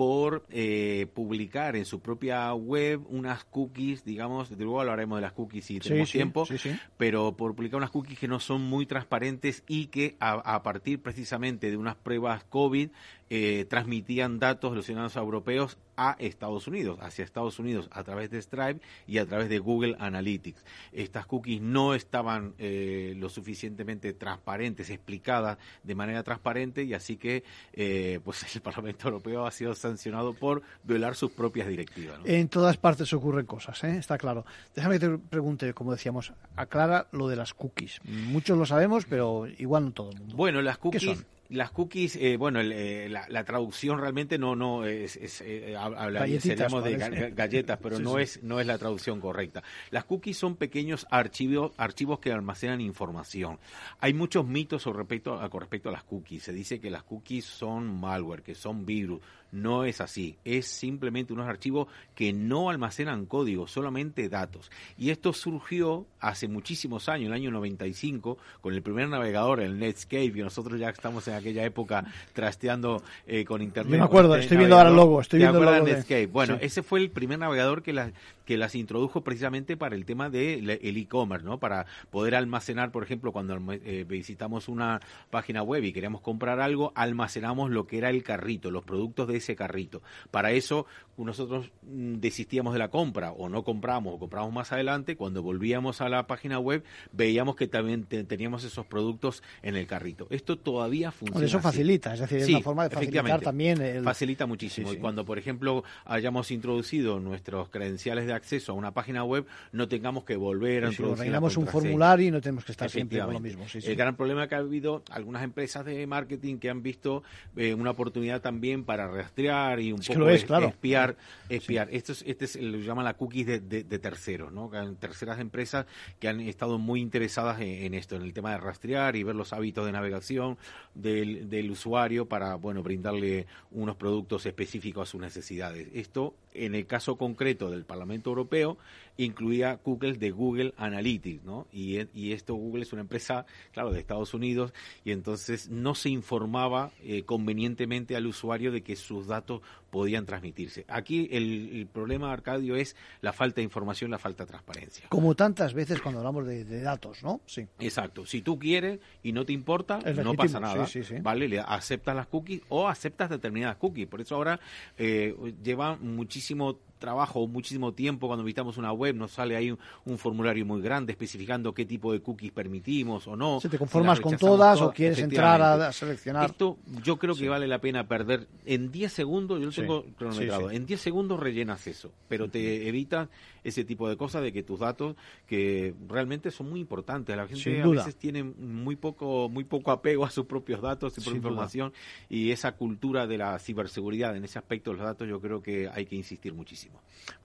por eh, publicar en su propia web unas cookies, digamos, de luego hablaremos de las cookies si tenemos sí, tiempo, sí. pero por publicar unas cookies que no son muy transparentes y que a, a partir precisamente de unas pruebas COVID eh, transmitían datos de los ciudadanos europeos a Estados Unidos, hacia Estados Unidos a través de Stripe y a través de Google Analytics. Estas cookies no estaban eh, lo suficientemente transparentes, explicadas de manera transparente y así que eh, pues el Parlamento Europeo ha sido sancionado por violar sus propias directivas. ¿no? En todas partes ocurren cosas, ¿eh? está claro. Déjame que te pregunte, como decíamos, aclara lo de las cookies. Muchos lo sabemos, pero igual no todo el mundo. Bueno, las ¿Qué cookies, son? Las cookies, eh, bueno, el, eh, la, la traducción realmente no, no es, es, eh, hablaría- Galletitas, seríamos de parece. galletas, pero Sí, no sí. es, no es la traducción correcta. Las cookies son pequeños archivos, archivos que almacenan información. Hay muchos mitos con respecto, a, con respecto a las cookies. Se dice que las cookies son malware, que son virus. No es así. Es simplemente unos archivos que no almacenan código, solamente datos. Y esto surgió hace muchísimos años, en el año 95, con el primer navegador, el Netscape, y nosotros ya estamos en aquella época trasteando eh, con internet. Yo me acuerdo, este estoy viendo ahora el logo, estoy ¿Te viendo el acuerdas logo de Netscape? Bueno, sí. ese fue el primer navegador que, la- que las introdujo precisamente para el tema del de e-commerce, ¿no? Para poder almacenar, por ejemplo, cuando eh, visitamos una página web y queríamos comprar algo, almacenamos lo que era el carrito, los productos de ese carrito. Para eso nosotros mm, desistíamos de la compra o no compramos o compramos más adelante, cuando volvíamos a la página web veíamos que también teníamos esos productos en el carrito. Esto todavía funciona. eso facilita, es decir, es una forma de facilitar también. El... Facilita muchísimo. Y cuando, por ejemplo, hayamos introducido nuestros credenciales de acceso a una página web, no tengamos que volver a introducir. un formulario y no tenemos que estar siempre con lo mismo. el gran problema que ha habido algunas empresas de marketing que han visto eh, una oportunidad también para rastrear y un poco espiar, espiar. Esto es, este es lo llaman la cookies de, de, terceros, ¿no? Terceras empresas que han estado muy interesadas en, esto, en el tema de rastrear y ver los hábitos de navegación del, del usuario para, bueno, brindarle unos productos específicos a sus necesidades. Esto, en el caso concreto del Parlamento Europeo, incluía cookies de Google Analytics, ¿no? Y, y, esto Google es una empresa, claro, de Estados Unidos y entonces no se informaba eh, convenientemente al usuario de que sus datos podían transmitirse. Aquí el, problema, Arcadio, es la falta de información, la falta de transparencia. Como tantas veces cuando hablamos de, datos, ¿no? Sí. Exacto. Si tú quieres y no te importa, no pasa nada. ¿Vale? Le aceptas las cookies o aceptas determinadas cookies. Por eso ahora eh, lleva muchísimo trabajo, muchísimo tiempo cuando visitamos una web, nos sale ahí un, formulario muy grande especificando qué tipo de cookies permitimos o no. Si te conformas con todas, o quieres entrar a, seleccionar. Esto yo creo que vale la pena perder. En 10 segundos, yo lo tengo cronometrado, en 10 segundos rellenas eso, pero te evita ese tipo de cosas de que tus datos que realmente son muy importantes, la gente a veces tiene muy poco muy poco apego a sus propios datos y por información y esa cultura de la ciberseguridad en ese aspecto de los datos yo creo que hay que insistir muchísimo.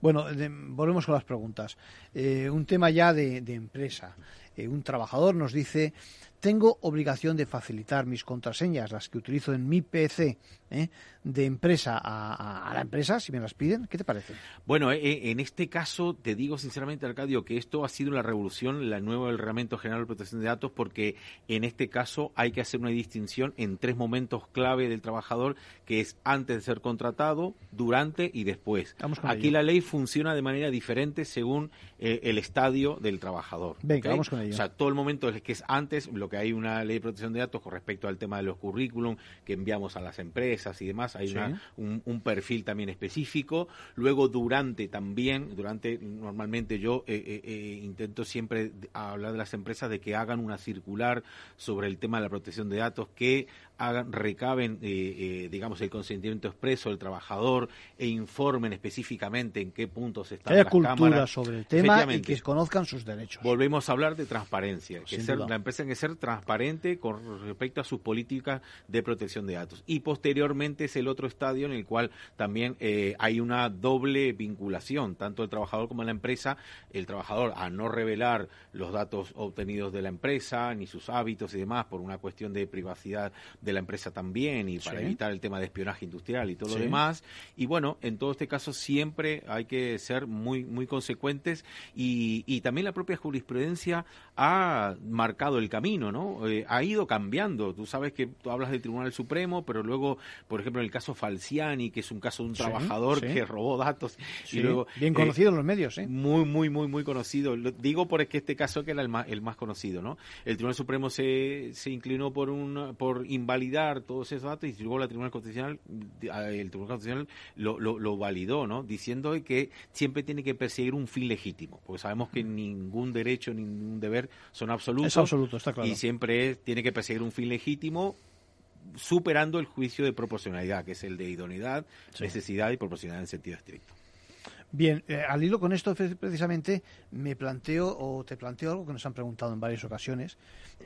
Bueno, volvemos con las preguntas. Eh, un tema ya de, empresa. Eh, un trabajador nos dice tengo obligación de facilitar mis contraseñas, las que utilizo en mi PC, ¿eh? de empresa a, la empresa, si me las piden. ¿Qué te parece? Bueno, eh, en este caso, te digo sinceramente, Arcadio, que esto ha sido la revolución, la nueva Reglamento General de Protección de Datos, porque en este caso hay que hacer una distinción en tres momentos clave del trabajador, que es antes de ser contratado, durante y después. Aquí la ley funciona de manera diferente según eh, el estadio del trabajador. Venga, vamos con ello. O sea, todo el momento que es antes, lo que hay una ley de protección de datos con respecto al tema de los currículum que enviamos a las empresas y demás, hay un, perfil también específico. Luego durante también, durante normalmente yo eh, eh, eh, intento siempre hablar de las empresas de que hagan una circular sobre el tema de la protección de datos que hagan, recaben, digamos, el consentimiento expreso del trabajador e informen específicamente en qué puntos están que haya cultura sobre el tema y que conozcan sus derechos. Volvemos a hablar de transparencia, que ser, la empresa tiene que ser transparente con respecto a sus políticas de protección de datos. Y posteriormente es el otro estadio en el cual también eh, hay una doble vinculación, tanto el trabajador como la empresa. El trabajador, a no revelar los datos obtenidos de la empresa, ni sus hábitos y demás, por una cuestión de privacidad de la empresa también, y para evitar el tema de espionaje industrial y todo lo demás. Y bueno, en todo este caso siempre hay que ser muy, muy consecuentes y, y también la propia jurisprudencia ha marcado el camino, ¿no? Eh, ha ido cambiando. Tú sabes que tú hablas del Tribunal Supremo, pero luego, por ejemplo, el caso Falciani, que es un caso de un trabajador que robó datos. y luego, bien eh, conocido en los medios, ¿eh? Muy, muy, muy, muy conocido. Lo digo porque este caso que era el más, el más conocido, ¿no? El Tribunal Supremo se, se inclinó por un, por invalidar todos esos datos y luego la Tribunal Constitucional, el Tribunal Constitucional lo, lo, lo validó, ¿no? Diciendo que siempre tiene que perseguir un fin legítimo, porque sabemos que ningún derecho, ningún deber son absolutos. Es absoluto, está claro. Y siempre tiene que perseguir un fin legítimo superando el juicio de proporcionalidad, que es el de idoneidad, necesidad y proporcionalidad en sentido estricto. Bien, eh, al hilo con esto precisamente me planteo o te planteo algo que nos han preguntado en varias ocasiones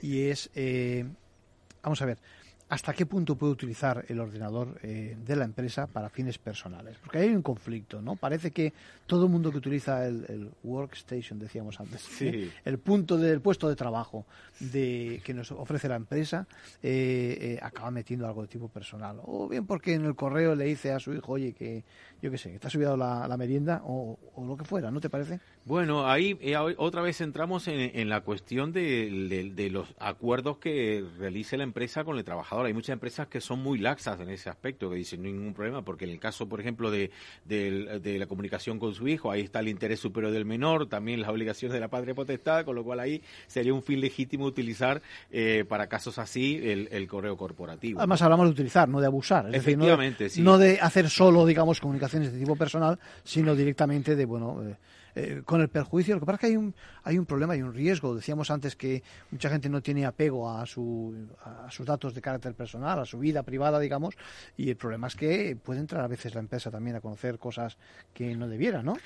y es, eh, vamos a ver, hasta qué punto puede utilizar el ordenador eh, de la empresa para fines personales. Porque hay un conflicto, ¿no? Parece que todo el mundo que utiliza el, workstation, decíamos antes, el punto del puesto de trabajo de, que nos ofrece la empresa, eh, eh, acaba metiendo algo de tipo personal. O bien porque en el correo le dice a su hijo, oye, que yo qué sé, ha subido la, merienda o, lo que fuera, ¿no te parece? Bueno, ahí otra vez entramos en, la cuestión de, de los acuerdos que realice la empresa con el trabajador. Hay muchas empresas que son muy laxas en ese aspecto, que dicen ningún problema, porque en el caso, por ejemplo, de, de, la comunicación con su hijo, ahí está el interés superior del menor, también las obligaciones de la patria potestad, con lo cual ahí sería un fin legítimo utilizar eh, para casos así el, correo corporativo. Además, hablamos de utilizar, no de abusar. Es decir, no de, hacer solo, digamos, de tipo personal, sino directamente de, bueno, eh, eh, con el perjuicio. Lo que pasa es que hay un, hay un problema, hay un riesgo. Decíamos antes que mucha gente no tiene apego a, su, a sus datos de carácter personal, a su vida privada, digamos, y el problema es que puede entrar a veces la empresa también a conocer cosas que no debiera, ¿no?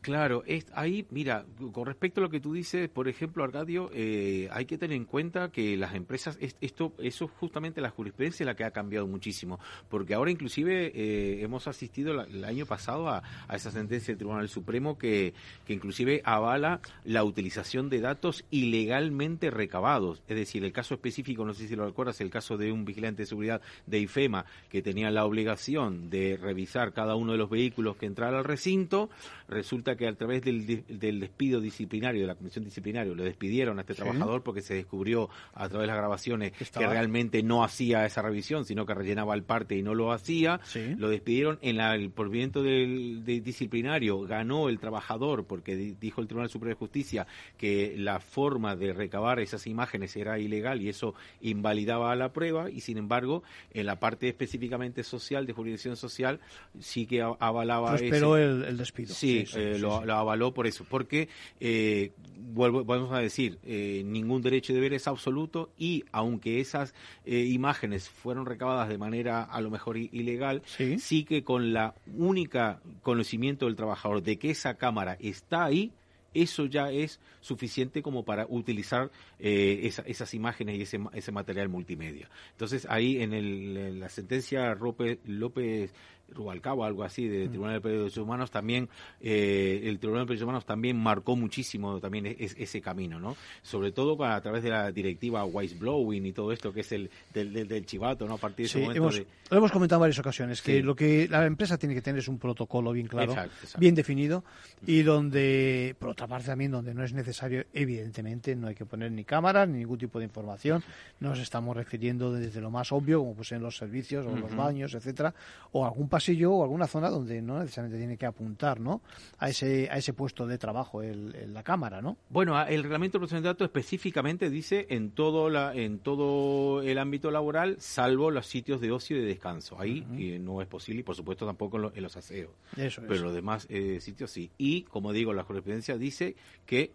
Claro, es, ahí, mira, con respecto a lo que tú dices, por ejemplo, Arcadio, eh, hay que tener en cuenta que las empresas, esto, eso es justamente la jurisprudencia la que ha cambiado muchísimo, porque ahora inclusive eh, hemos asistido el año pasado a, a esa sentencia del Tribunal Supremo que que inclusive avala la utilización de datos ilegalmente recabados. Es decir, el caso específico, no sé si lo recuerdas, el caso de un vigilante de seguridad de IFEMA que tenía la obligación de revisar cada uno de los vehículos que entraran al recinto, resulta que a través del, despido disciplinario, de la comisión disciplinaria, le despidieron a este trabajador porque se descubrió a través de las grabaciones que realmente no hacía esa revisión, sino que rellenaba el parte y no lo hacía. Lo despidieron en el procedimiento del disciplinario, ganó el trabajador porque dijo el Tribunal Superior de Justicia que la forma de recabar esas imágenes era ilegal y eso invalidaba la prueba y sin embargo en la parte específicamente social de jurisdicción social sí que avalaba Prosperó el, despido. Sí, eh, lo, avaló por eso, porque eh, vuelvo, vamos a decir, eh, ningún derecho de ver es absoluto y aunque esas imágenes fueron recabadas de manera a lo mejor ilegal, sí que con la única conocimiento del trabajador de que esa cámara está ahí, eso ya es suficiente como para utilizar eh, esas imágenes y ese, material multimedia. Entonces ahí en, el, la sentencia López Rubalcaba, algo así, del mm. Tribunal de Derechos Humanos, también, eh, el Tribunal de Derechos Humanos también marcó muchísimo también ese camino, ¿no? Sobre todo a través de la directiva Blowing y todo esto que es el del, chivato, ¿no? A partir de ese momento hemos, Lo hemos comentado en varias ocasiones, que lo que la empresa tiene que tener es un protocolo bien claro, bien definido, y donde, por otra parte también, donde no es necesario, evidentemente, no hay que poner ni cámaras ni ningún tipo de información, nos estamos refiriendo desde lo más obvio, como pues en los servicios o los baños, etcétera, o algún pasillo o alguna zona donde no necesariamente tiene que apuntar ¿no? a, ese, a ese puesto de trabajo el, la cámara. ¿no? Bueno, el reglamento de protección de datos específicamente dice en todo, la, en todo el ámbito laboral, salvo los sitios de ocio y de descanso. Ahí no es posible y por supuesto tampoco en, los aseos. Eso Pero los demás eh, sitios sí. Y como digo, la jurisprudencia dice que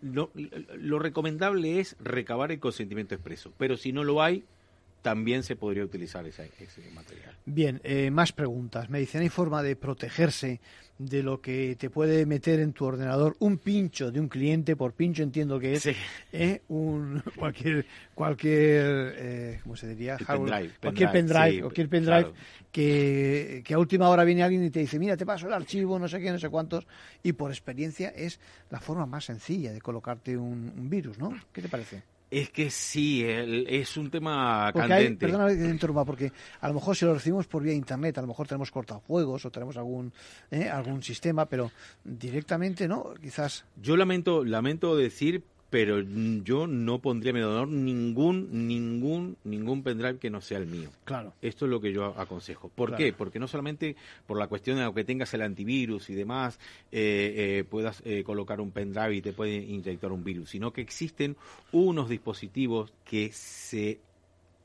lo, lo recomendable es recabar el consentimiento expreso. Pero si no lo hay, también se podría utilizar ese, material. Bien, eh, más preguntas. Me dicen, ¿hay forma de protegerse de lo que te puede meter en tu ordenador un pincho de un cliente? Por pincho entiendo que es ¿eh? un cualquier, cualquier eh, ¿cómo se diría? cualquier pendrive, cualquier pendrive que, que a última hora viene alguien y te dice, mira, te paso el archivo, no sé qué, no sé cuántos, y por experiencia es la forma más sencilla de colocarte un, un virus, ¿no? ¿Qué te parece? Es que sí, es un tema candente. perdona que te interrumpa, porque a lo mejor si lo recibimos por vía internet, a lo mejor tenemos cortafuegos o tenemos algún ¿eh? algún sistema, pero directamente no, quizás. Yo lamento lamento decir, pero yo no pondría en honor ningún, ningún, ningún pendrive que no sea el mío. Claro. Esto es lo que yo aconsejo. ¿Por qué? Porque no solamente por la cuestión de que tengas el antivirus y demás, eh, eh, puedas eh, colocar un pendrive y te puede inyectar un virus, sino que existen unos dispositivos que se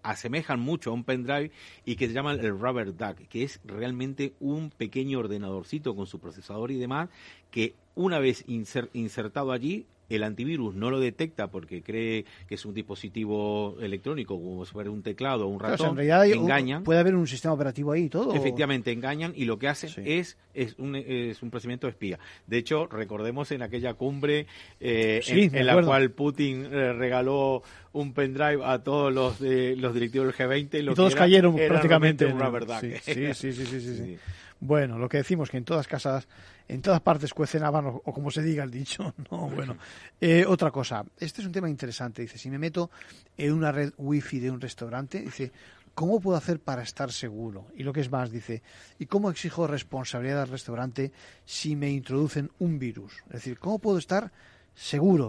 asemejan mucho a un pendrive y que se llaman el rubber duck, que es realmente un pequeño ordenadorcito con su procesador y demás, que una vez insertado allí el antivirus no lo detecta porque cree que es un dispositivo electrónico, como si fuera un teclado o un ratón, en realidad engañan. Puede haber un sistema operativo ahí y todo. Efectivamente, engañan y lo que hacen es, es, un, es un procedimiento de espía. De hecho, recordemos en aquella cumbre eh, en, la cual Putin eh, regaló un pendrive a todos los, de, los directivos del G20. y todos cayeron prácticamente. Una verdad. sí, sí, sí, sí. sí. Bueno, lo que decimos que en todas casas, en todas partes cuecen o, o, como se diga el dicho. No, bueno. Eh, otra cosa, este es un tema interesante. Dice, si me meto en una red wifi de un restaurante, dice, ¿cómo puedo hacer para estar seguro? Y lo que es más, dice, ¿y cómo exijo responsabilidad al restaurante si me introducen un virus? Es decir, ¿cómo puedo estar seguro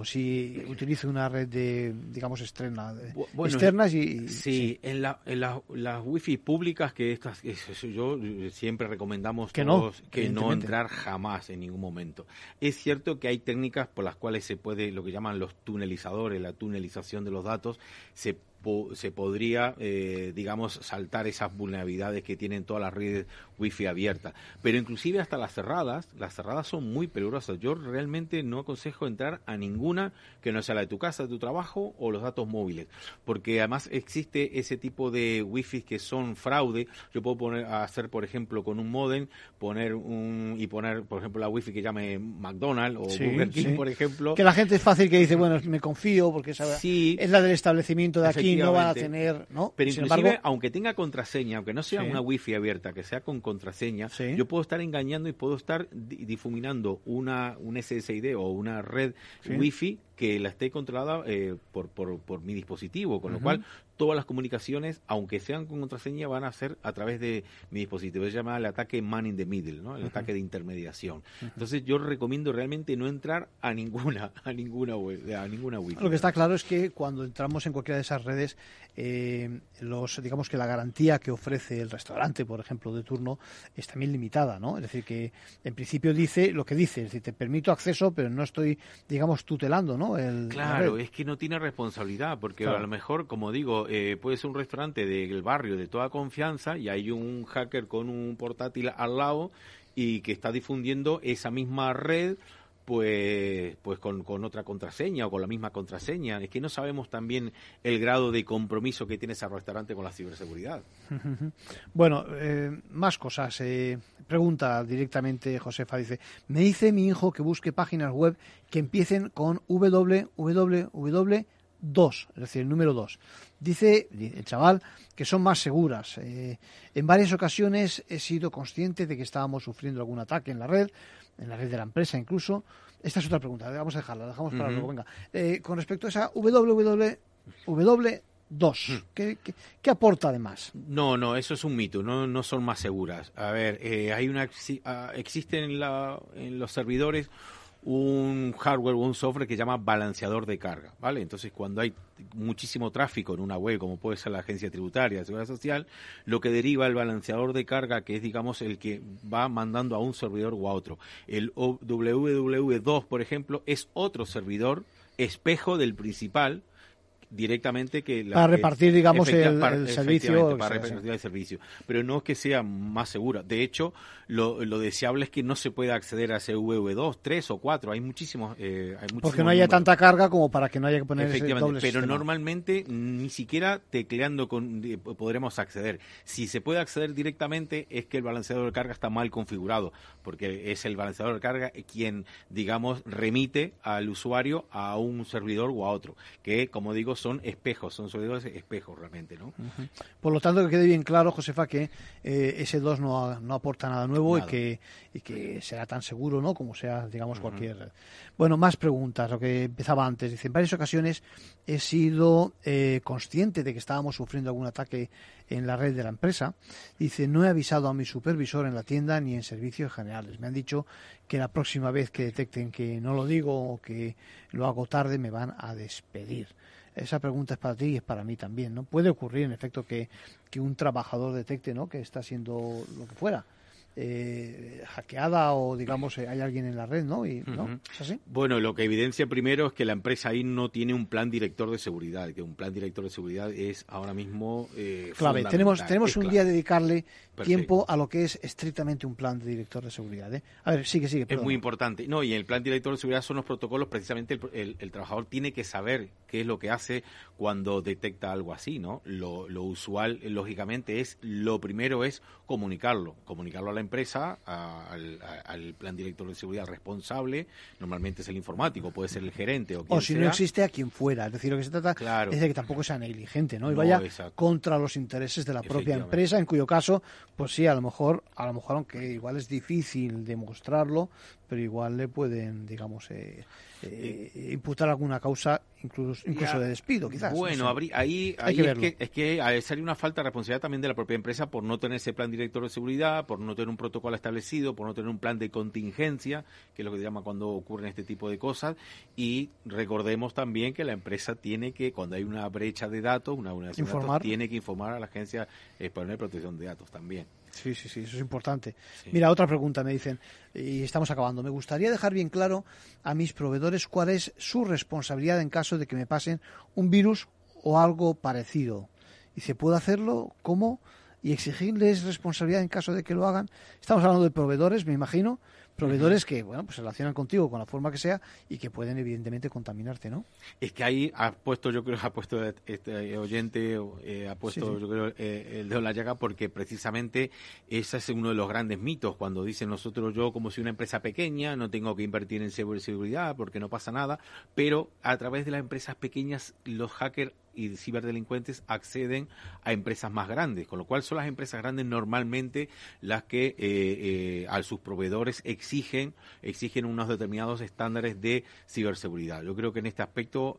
si utilizo una red de, digamos, externa, Bueno, externas y... sí, en, la, en la- las wifi públicas que estas yo eh, siempre recomendamos Que no, que no entrar jamás en ningún momento. Es cierto que hay técnicas por las cuales se puede lo que llaman los tunelizadores la tunelización de los datos se po- se podría, eh, digamos, saltar esas vulnerabilidades que tienen todas las redes wifi abiertas. Pero inclusive hasta las cerradas, las cerradas son muy peligrosas. Yo realmente no aconsejo entrar a ninguna que no sea la de tu casa, de tu trabajo o los datos móviles. Porque además existe ese tipo de wifi que son fraude. Yo puedo poner, hacer, por ejemplo, con un modem, poner un, y poner, por ejemplo, la wifi que llame McDonald's o Sí, Burger King, sí. por ejemplo. Que la gente es fácil que dice, bueno, me confío porque Sí. es la del establecimiento de aquí, no van a tener, ¿no? Pero Sin inclusive, embargo, aunque tenga contraseña, aunque no sea Sí. una wifi abierta, que sea con contraseña, yo puedo estar engañando y puedo estar di- difuminando una un SSID o una red Sí. wifi que la esté controlada eh, por, por, por mi dispositivo, con lo cual todas las comunicaciones, aunque sean con contraseña, van a ser a través de mi dispositivo. Se llama el ataque man in the middle, ¿no? el ataque de intermediación. Entonces yo recomiendo realmente no entrar a ninguna a ninguna web, a ninguna wifi. Lo que está claro es que cuando entramos en cualquiera de esas redes, eh, los digamos que la garantía que ofrece el restaurante, por ejemplo, de turno, es también limitada, ¿no? Es decir, que en principio dice lo que dice, es decir, te permito acceso, pero no estoy, digamos, tutelando, ¿no? El, la Claro, es que no tiene responsabilidad, porque Claro. a lo mejor, como digo, eh, puede ser un restaurante del barrio de toda confianza y hay un hacker con un portátil al lado y que está difundiendo esa misma red pues pues con, con otra contraseña o con la misma contraseña. Es que no sabemos también el grado de compromiso que tiene ese restaurante con la ciberseguridad. Bueno, eh, más cosas. eh, pregunta directamente Josefa, dice, me dice mi hijo que busque páginas web que empiecen con www2, es decir, el número 2. Dice el chaval que son más seguras. Eh, en varias ocasiones he sido consciente de que estábamos sufriendo algún ataque en la red, en la red de la empresa incluso. Esta es otra pregunta, vamos a dejarla, la dejamos para luego. Venga, Eh, con respecto a esa www2, ¿qué, qué, qué aporta además? No, no, eso es un mito, no, no son más seguras. A ver, eh, hay una ah, existe en, la, en los servidores un hardware o un software que se llama balanceador de carga, ¿vale? Entonces, cuando hay muchísimo tráfico en una web, como puede ser la agencia tributaria, de seguridad social, lo que deriva el balanceador de carga, que es, digamos, el que va mandando a un servidor o a otro. El O- WW2, por ejemplo, es otro servidor espejo del principal, directamente que la Para repartir, digamos, el- servicio, para repartir el servicio pero no es que sea más segura de hecho lo, lo deseable es que no se pueda acceder a ese VV2 3 o 4 hay muchísimos eh, hay Porque muchísimos no haya números. tanta carga como para que no haya que poner Efectivamente, doble pero sistema. normalmente ni siquiera tecleando con, eh, podremos acceder. Si se puede acceder directamente es que el balanceador de carga está mal configurado, porque es el balanceador de carga quien, digamos, remite al usuario a un servidor o a otro, que como digo son espejos, son servidores espejos realmente, ¿no? Por lo tanto, que quede bien claro, Josefa, que eh, ese 2 no, no aporta nada nuevo Nada. Y, que, y que será tan seguro ¿no? como sea, digamos, cualquier red. Bueno, más preguntas, lo que empezaba antes. Dice, en varias ocasiones he sido eh, consciente de que estábamos sufriendo algún ataque en la red de la empresa. Dice, no he avisado a mi supervisor en la tienda ni en servicios generales. Me han dicho que la próxima vez que detecten que no lo digo o que lo hago tarde me van a despedir. Esa pregunta es para ti y es para mí también, ¿no? Puede ocurrir, en efecto, que, que un trabajador detecte, ¿no? Que está haciendo lo que fuera, eh, hackeada o, digamos, eh, hay alguien en la red, ¿no? Y, ¿no? ¿Es así? Bueno, lo que evidencia primero es que la empresa ahí no tiene un plan director de seguridad, que un plan director de seguridad es ahora mismo eh, Clave. Tenemos, tenemos es un clave. día a dedicarle Perfecto. tiempo a lo que es estrictamente un plan de director de seguridad, ¿eh? A ver, sigue, sigue. Es perdona. muy importante. No, y el plan director de seguridad son los protocolos, precisamente el, el- el trabajador tiene que saber qué es lo que hace cuando detecta algo así, ¿no? Lo, lo usual, lógicamente, es, lo primero es comunicarlo, comunicarlo a la empresa, a- al, a- al plan director de seguridad responsable, normalmente es el informático, puede ser el gerente o quien O si no existe, a quien fuera. Es decir, lo que se trata Claro. es de que tampoco sea negligente, ¿no? Y No, vaya exacto. contra los intereses de la propia empresa, en cuyo caso, pues sí, a lo mejor, a lo mejor, aunque igual es difícil demostrarlo, pero igual le pueden, digamos, eh, eh, imputar alguna causa incluso, incluso de despido, quizás. Bueno, ahí, ahí es, que, es que sería una falta de responsabilidad también de la propia empresa por no tener ese plan director de seguridad, por no tener un protocolo establecido, por no tener un plan de contingencia, que es lo que se llama cuando ocurren este tipo de cosas. Y recordemos también que la empresa tiene que, cuando hay una brecha de datos, una vulneración de datos, tiene que informar a la Agencia Española de Protección de Datos también. Sí, sí, sí, eso es importante. Mira, otra pregunta me dicen, y estamos acabando. Me gustaría dejar bien claro a mis proveedores cuál es su responsabilidad en caso de que me pasen un virus o algo parecido. Y se puede hacerlo, ¿cómo? Y exigirles responsabilidad en caso de que lo hagan. Estamos hablando de proveedores, me imagino, proveedores que, bueno, pues se relacionan contigo con la forma que sea y que pueden evidentemente contaminarte, ¿no? Es que ahí ha puesto, yo creo, ha puesto este oyente, eh, ha puesto, yo creo, eh, el dedo en la llaga porque precisamente ese es uno de los grandes mitos cuando dicen nosotros, yo como soy una empresa pequeña, no tengo que invertir en seguridad porque no pasa nada, pero a través de las empresas pequeñas los hackers y ciberdelincuentes acceden a empresas más grandes, con lo cual son las empresas grandes normalmente las que eh, eh, a sus proveedores exigen exigen unos determinados estándares de ciberseguridad. Yo creo que en este aspecto,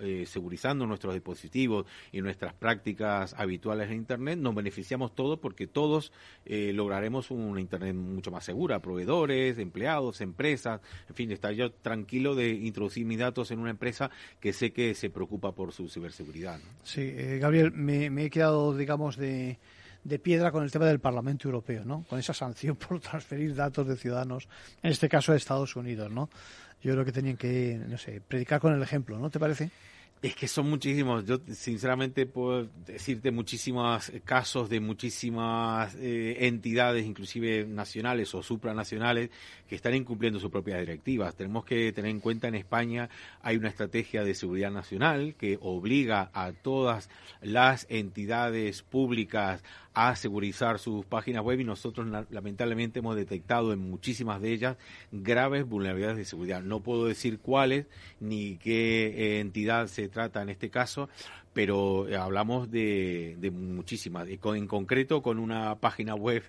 eh, segurizando nuestros dispositivos y nuestras prácticas habituales en Internet, nos beneficiamos todos porque todos lograremos una Internet mucho más segura, proveedores, empleados, empresas, en fin, estar yo tranquilo de introducir mis datos en una empresa que sé que se preocupa por su ciberseguridad. Sí, eh, Gabriel, me, he quedado, digamos, de, de piedra con el tema del Parlamento Europeo, ¿no? Con esa sanción por transferir datos de ciudadanos, en este caso de Estados Unidos, ¿no? Yo creo que tenían que, no sé, predicar con el ejemplo, ¿no te parece? Es que son muchísimos. Yo, sinceramente, puedo decirte muchísimos casos de muchísimas eh, entidades, inclusive nacionales o supranacionales, que están incumpliendo sus propias directivas. Tenemos que tener en cuenta en España hay una estrategia de seguridad nacional que obliga a todas las entidades públicas a segurizar sus páginas web y nosotros lamentablemente hemos detectado en muchísimas de ellas graves vulnerabilidades de seguridad. No puedo decir cuáles ni qué eh, entidad se trata en este caso, pero eh, hablamos de, de muchísimas. En concreto, con una página web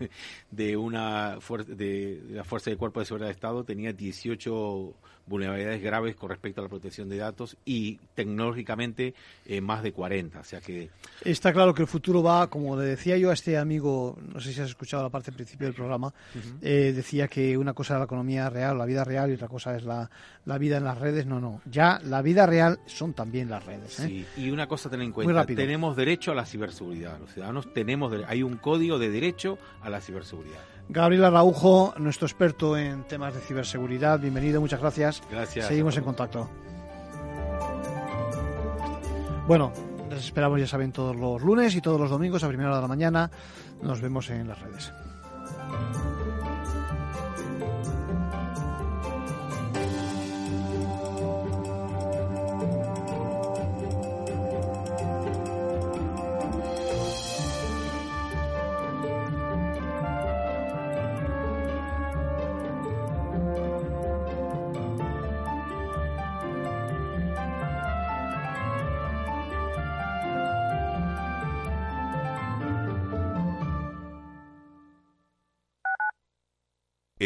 de una de la Fuerza de Cuerpo de Seguridad de Estado tenía 18 vulnerabilidades graves con respecto a la protección de datos y tecnológicamente eh, más de 40. O sea que está claro que el futuro va, como le decía yo a este amigo, no sé si has escuchado la parte del principio del programa, eh, decía que una cosa es la economía real, la vida real y otra cosa es la, la vida en las redes. No, no, ya la vida real son también las redes. ¿eh? Sí, y una cosa tener en cuenta, tenemos derecho a la ciberseguridad. Los ciudadanos tenemos, hay un código de derecho a la ciberseguridad. Gabriel Araujo, nuestro experto en temas de ciberseguridad, bienvenido, muchas gracias. Gracias. Seguimos en contacto. Bueno, les esperamos, ya saben, todos los lunes y todos los domingos a primera hora de la mañana. Nos vemos en las redes.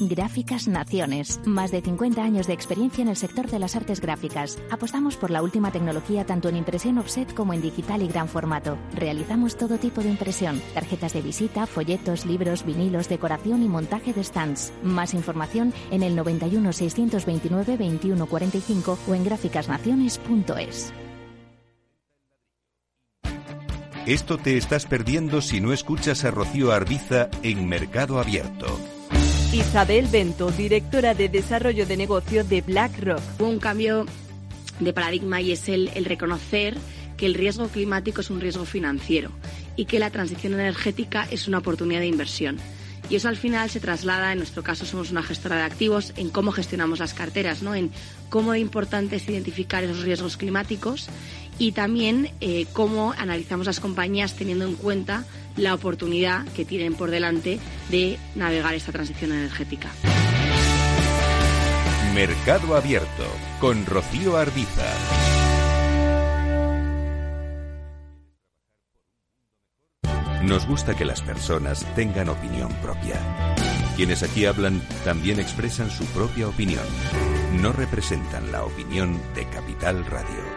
Gráficas Naciones. Más de 50 años de experiencia en el sector de las artes gráficas. Apostamos por la última tecnología tanto en impresión offset como en digital y gran formato. Realizamos todo tipo de impresión. Tarjetas de visita, folletos, libros, vinilos, decoración y montaje de stands. Más información en el 91 629 2145 o en gráficasnaciones.es. Esto te estás perdiendo si no escuchas a Rocío Arbiza en Mercado Abierto. Isabel Bento, directora de Desarrollo de Negocio de BlackRock. Un cambio de paradigma y es el, el reconocer que el riesgo climático es un riesgo financiero y que la transición energética es una oportunidad de inversión Y eso al final se traslada, en nuestro caso somos una gestora de activos, en cómo gestionamos las carteras, ¿no? en cómo de importante identificar esos riesgos climáticos y también eh, cómo analizamos las compañías teniendo en cuenta la oportunidad que tienen por delante de navegar esta transición energética. Mercado Abierto con Rocío Arbiza. Nos gusta que las personas tengan opinión propia. Quienes aquí hablan también expresan su propia opinión. No representan la opinión de Capital Radio.